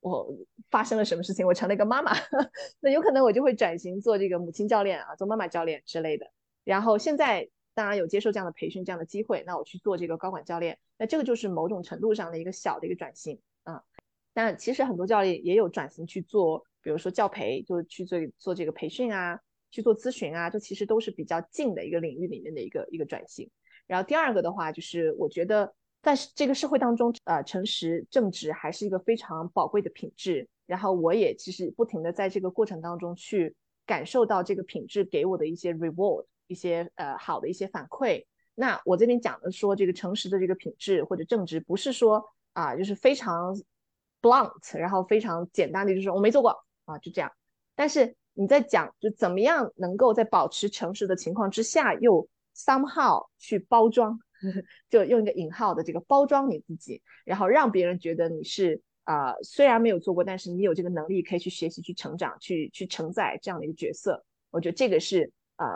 我发生了什么事情，我成了一个妈妈，*laughs* 那有可能我就会转型做这个母亲教练啊，做妈妈教练之类的。然后现在当然有接受这样的培训这样的机会，那我去做这个高管教练，那这个就是某种程度上的一个小的一个转型啊。但其实很多教练也有转型去做，比如说教培，就去做做这个培训啊，去做咨询啊，这其实都是比较近的一个领域里面的一个一个转型。然后第二个的话，就是我觉得在这个社会当中，呃，诚实正直还是一个非常宝贵的品质。然后我也其实不停的在这个过程当中去感受到这个品质给我的一些 reward，一些呃好的一些反馈。那我这边讲的说这个诚实的这个品质或者正直，不是说啊就是非常 blunt，然后非常简单的就是我没做过啊就这样。但是你在讲就怎么样能够在保持诚实的情况之下，又 somehow 去包装，*laughs* 就用一个引号的这个包装你自己，然后让别人觉得你是啊，虽然没有做过，但是你有这个能力可以去学习、去成长、去去承载这样的一个角色。我觉得这个是呃，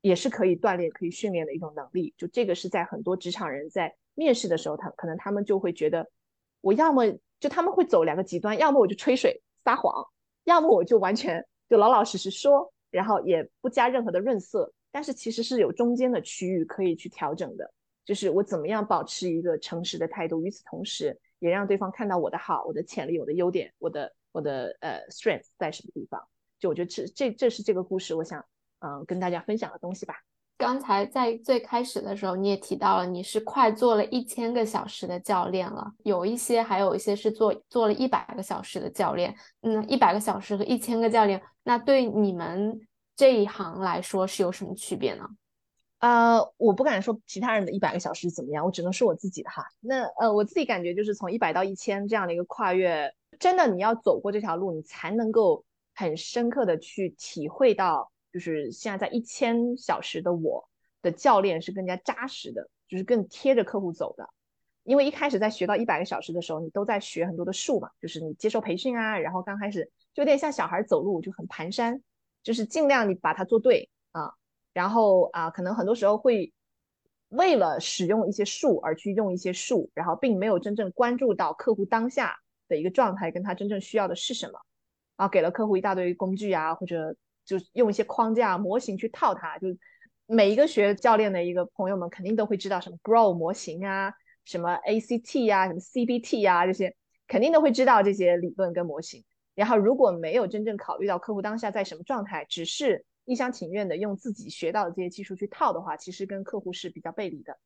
也是可以锻炼、可以训练的一种能力。就这个是在很多职场人在面试的时候，他可能他们就会觉得，我要么就他们会走两个极端，要么我就吹水撒谎，要么我就完全就老老实实说，然后也不加任何的润色。但是其实是有中间的区域可以去调整的，就是我怎么样保持一个诚实的态度，与此同时也让对方看到我的好、我的潜力、我的优点、我的我的呃 strength 在什么地方。就我觉得这这这是这个故事，我想嗯跟大家分享的东西吧。刚才在最开始的时候，你也提到了你是快做了一千个小时的教练了，有一些还有一些是做做了一百个小时的教练。嗯，一百个小时和一千个教练，那对你们这一行来说是有什么区别呢？呃，我不敢说其他人的一百个小时怎么样，我只能说我自己的哈。那呃，我自己感觉就是从一百到一千这样的一个跨越，真的你要走过这条路，你才能够。很深刻的去体会到，就是现在在一千小时的我的教练是更加扎实的，就是更贴着客户走的。因为一开始在学到一百个小时的时候，你都在学很多的术嘛，就是你接受培训啊，然后刚开始就有点像小孩走路，就很蹒跚，就是尽量你把它做对啊。然后啊，可能很多时候会为了使用一些术而去用一些术，然后并没有真正关注到客户当下的一个状态，跟他真正需要的是什么。啊，给了客户一大堆工具啊，或者就用一些框架模型去套它。就每一个学教练的一个朋友们肯定都会知道什么 Grow 模型啊，什么 ACT 啊，什么 CBT 啊，这些肯定都会知道这些理论跟模型。然后如果没有真正考虑到客户当下在什么状态，只是一厢情愿的用自己学到的这些技术去套的话，其实跟客户是比较背离的。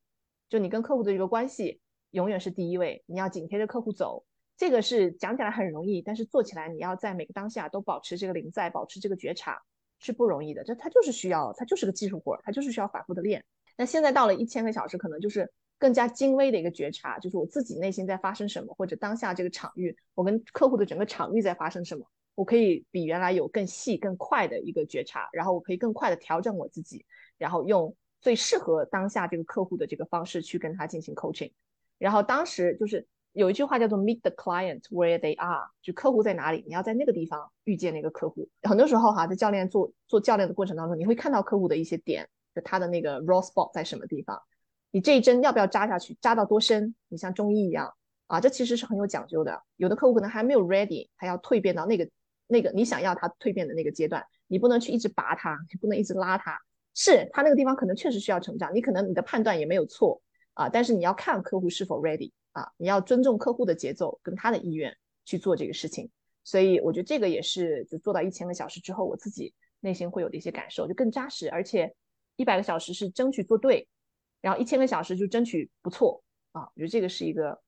就你跟客户的一个关系永远是第一位，你要紧贴着客户走。这个是讲起来很容易，但是做起来你要在每个当下都保持这个临在，保持这个觉察是不容易的。这它就是需要，它就是个技术活，它就是需要反复的练。那现在到了一千个小时，可能就是更加精微的一个觉察，就是我自己内心在发生什么，或者当下这个场域，我跟客户的整个场域在发生什么，我可以比原来有更细、更快的一个觉察，然后我可以更快的调整我自己，然后用最适合当下这个客户的这个方式去跟他进行 coaching。然后当时就是。有一句话叫做 “meet the client where they are”，就客户在哪里，你要在那个地方遇见那个客户。很多时候哈，在教练做做教练的过程当中，你会看到客户的一些点，就他的那个 raw spot 在什么地方。你这一针要不要扎下去？扎到多深？你像中医一样啊，这其实是很有讲究的。有的客户可能还没有 ready，他要蜕变到那个那个你想要他蜕变的那个阶段，你不能去一直拔他，你不能一直拉他。是他那个地方可能确实需要成长，你可能你的判断也没有错啊，但是你要看客户是否 ready。啊，你要尊重客户的节奏跟他的意愿去做这个事情，所以我觉得这个也是就做到一千个小时之后，我自己内心会有的一些感受，就更扎实。而且一百个小时是争取做对，然后一千个小时就争取不错啊。我觉得这个是一个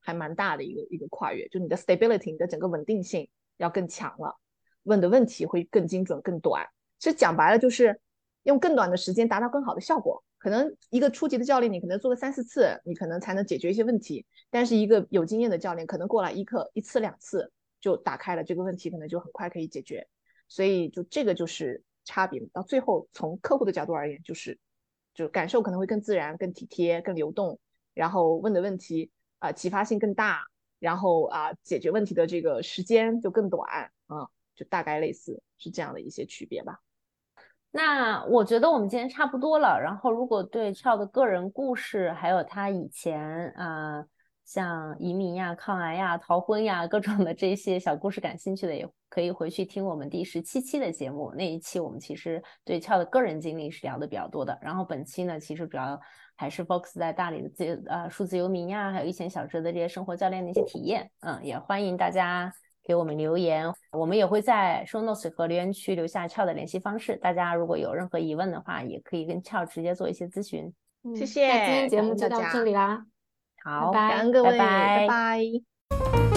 还蛮大的一个一个跨越，就你的 stability，你的整个稳定性要更强了，问的问题会更精准、更短。其实讲白了就是用更短的时间达到更好的效果。可能一个初级的教练，你可能做个三四次，你可能才能解决一些问题。但是一个有经验的教练，可能过来一课一次两次就打开了这个问题，可能就很快可以解决。所以就这个就是差别。到最后从客户的角度而言，就是就感受可能会更自然、更体贴、更流动，然后问的问题啊启发性更大，然后啊解决问题的这个时间就更短啊，就大概类似是这样的一些区别吧。那我觉得我们今天差不多了。然后，如果对跳的个人故事，还有他以前啊，像移民呀、抗癌呀、逃婚呀各种的这些小故事感兴趣的，也可以回去听我们第十七期的节目。那一期我们其实对俏的个人经历是聊的比较多的。然后本期呢，其实主要还是 focus 在大理的自呃数字游民呀，还有一千小时的这些生活教练的一些体验。嗯，也欢迎大家。给我们留言，我们也会在 show notes 和留言区留下俏的联系方式。大家如果有任何疑问的话，也可以跟俏直接做一些咨询。谢谢，那今天节目就到这里啦。好，感恩各位，拜拜拜。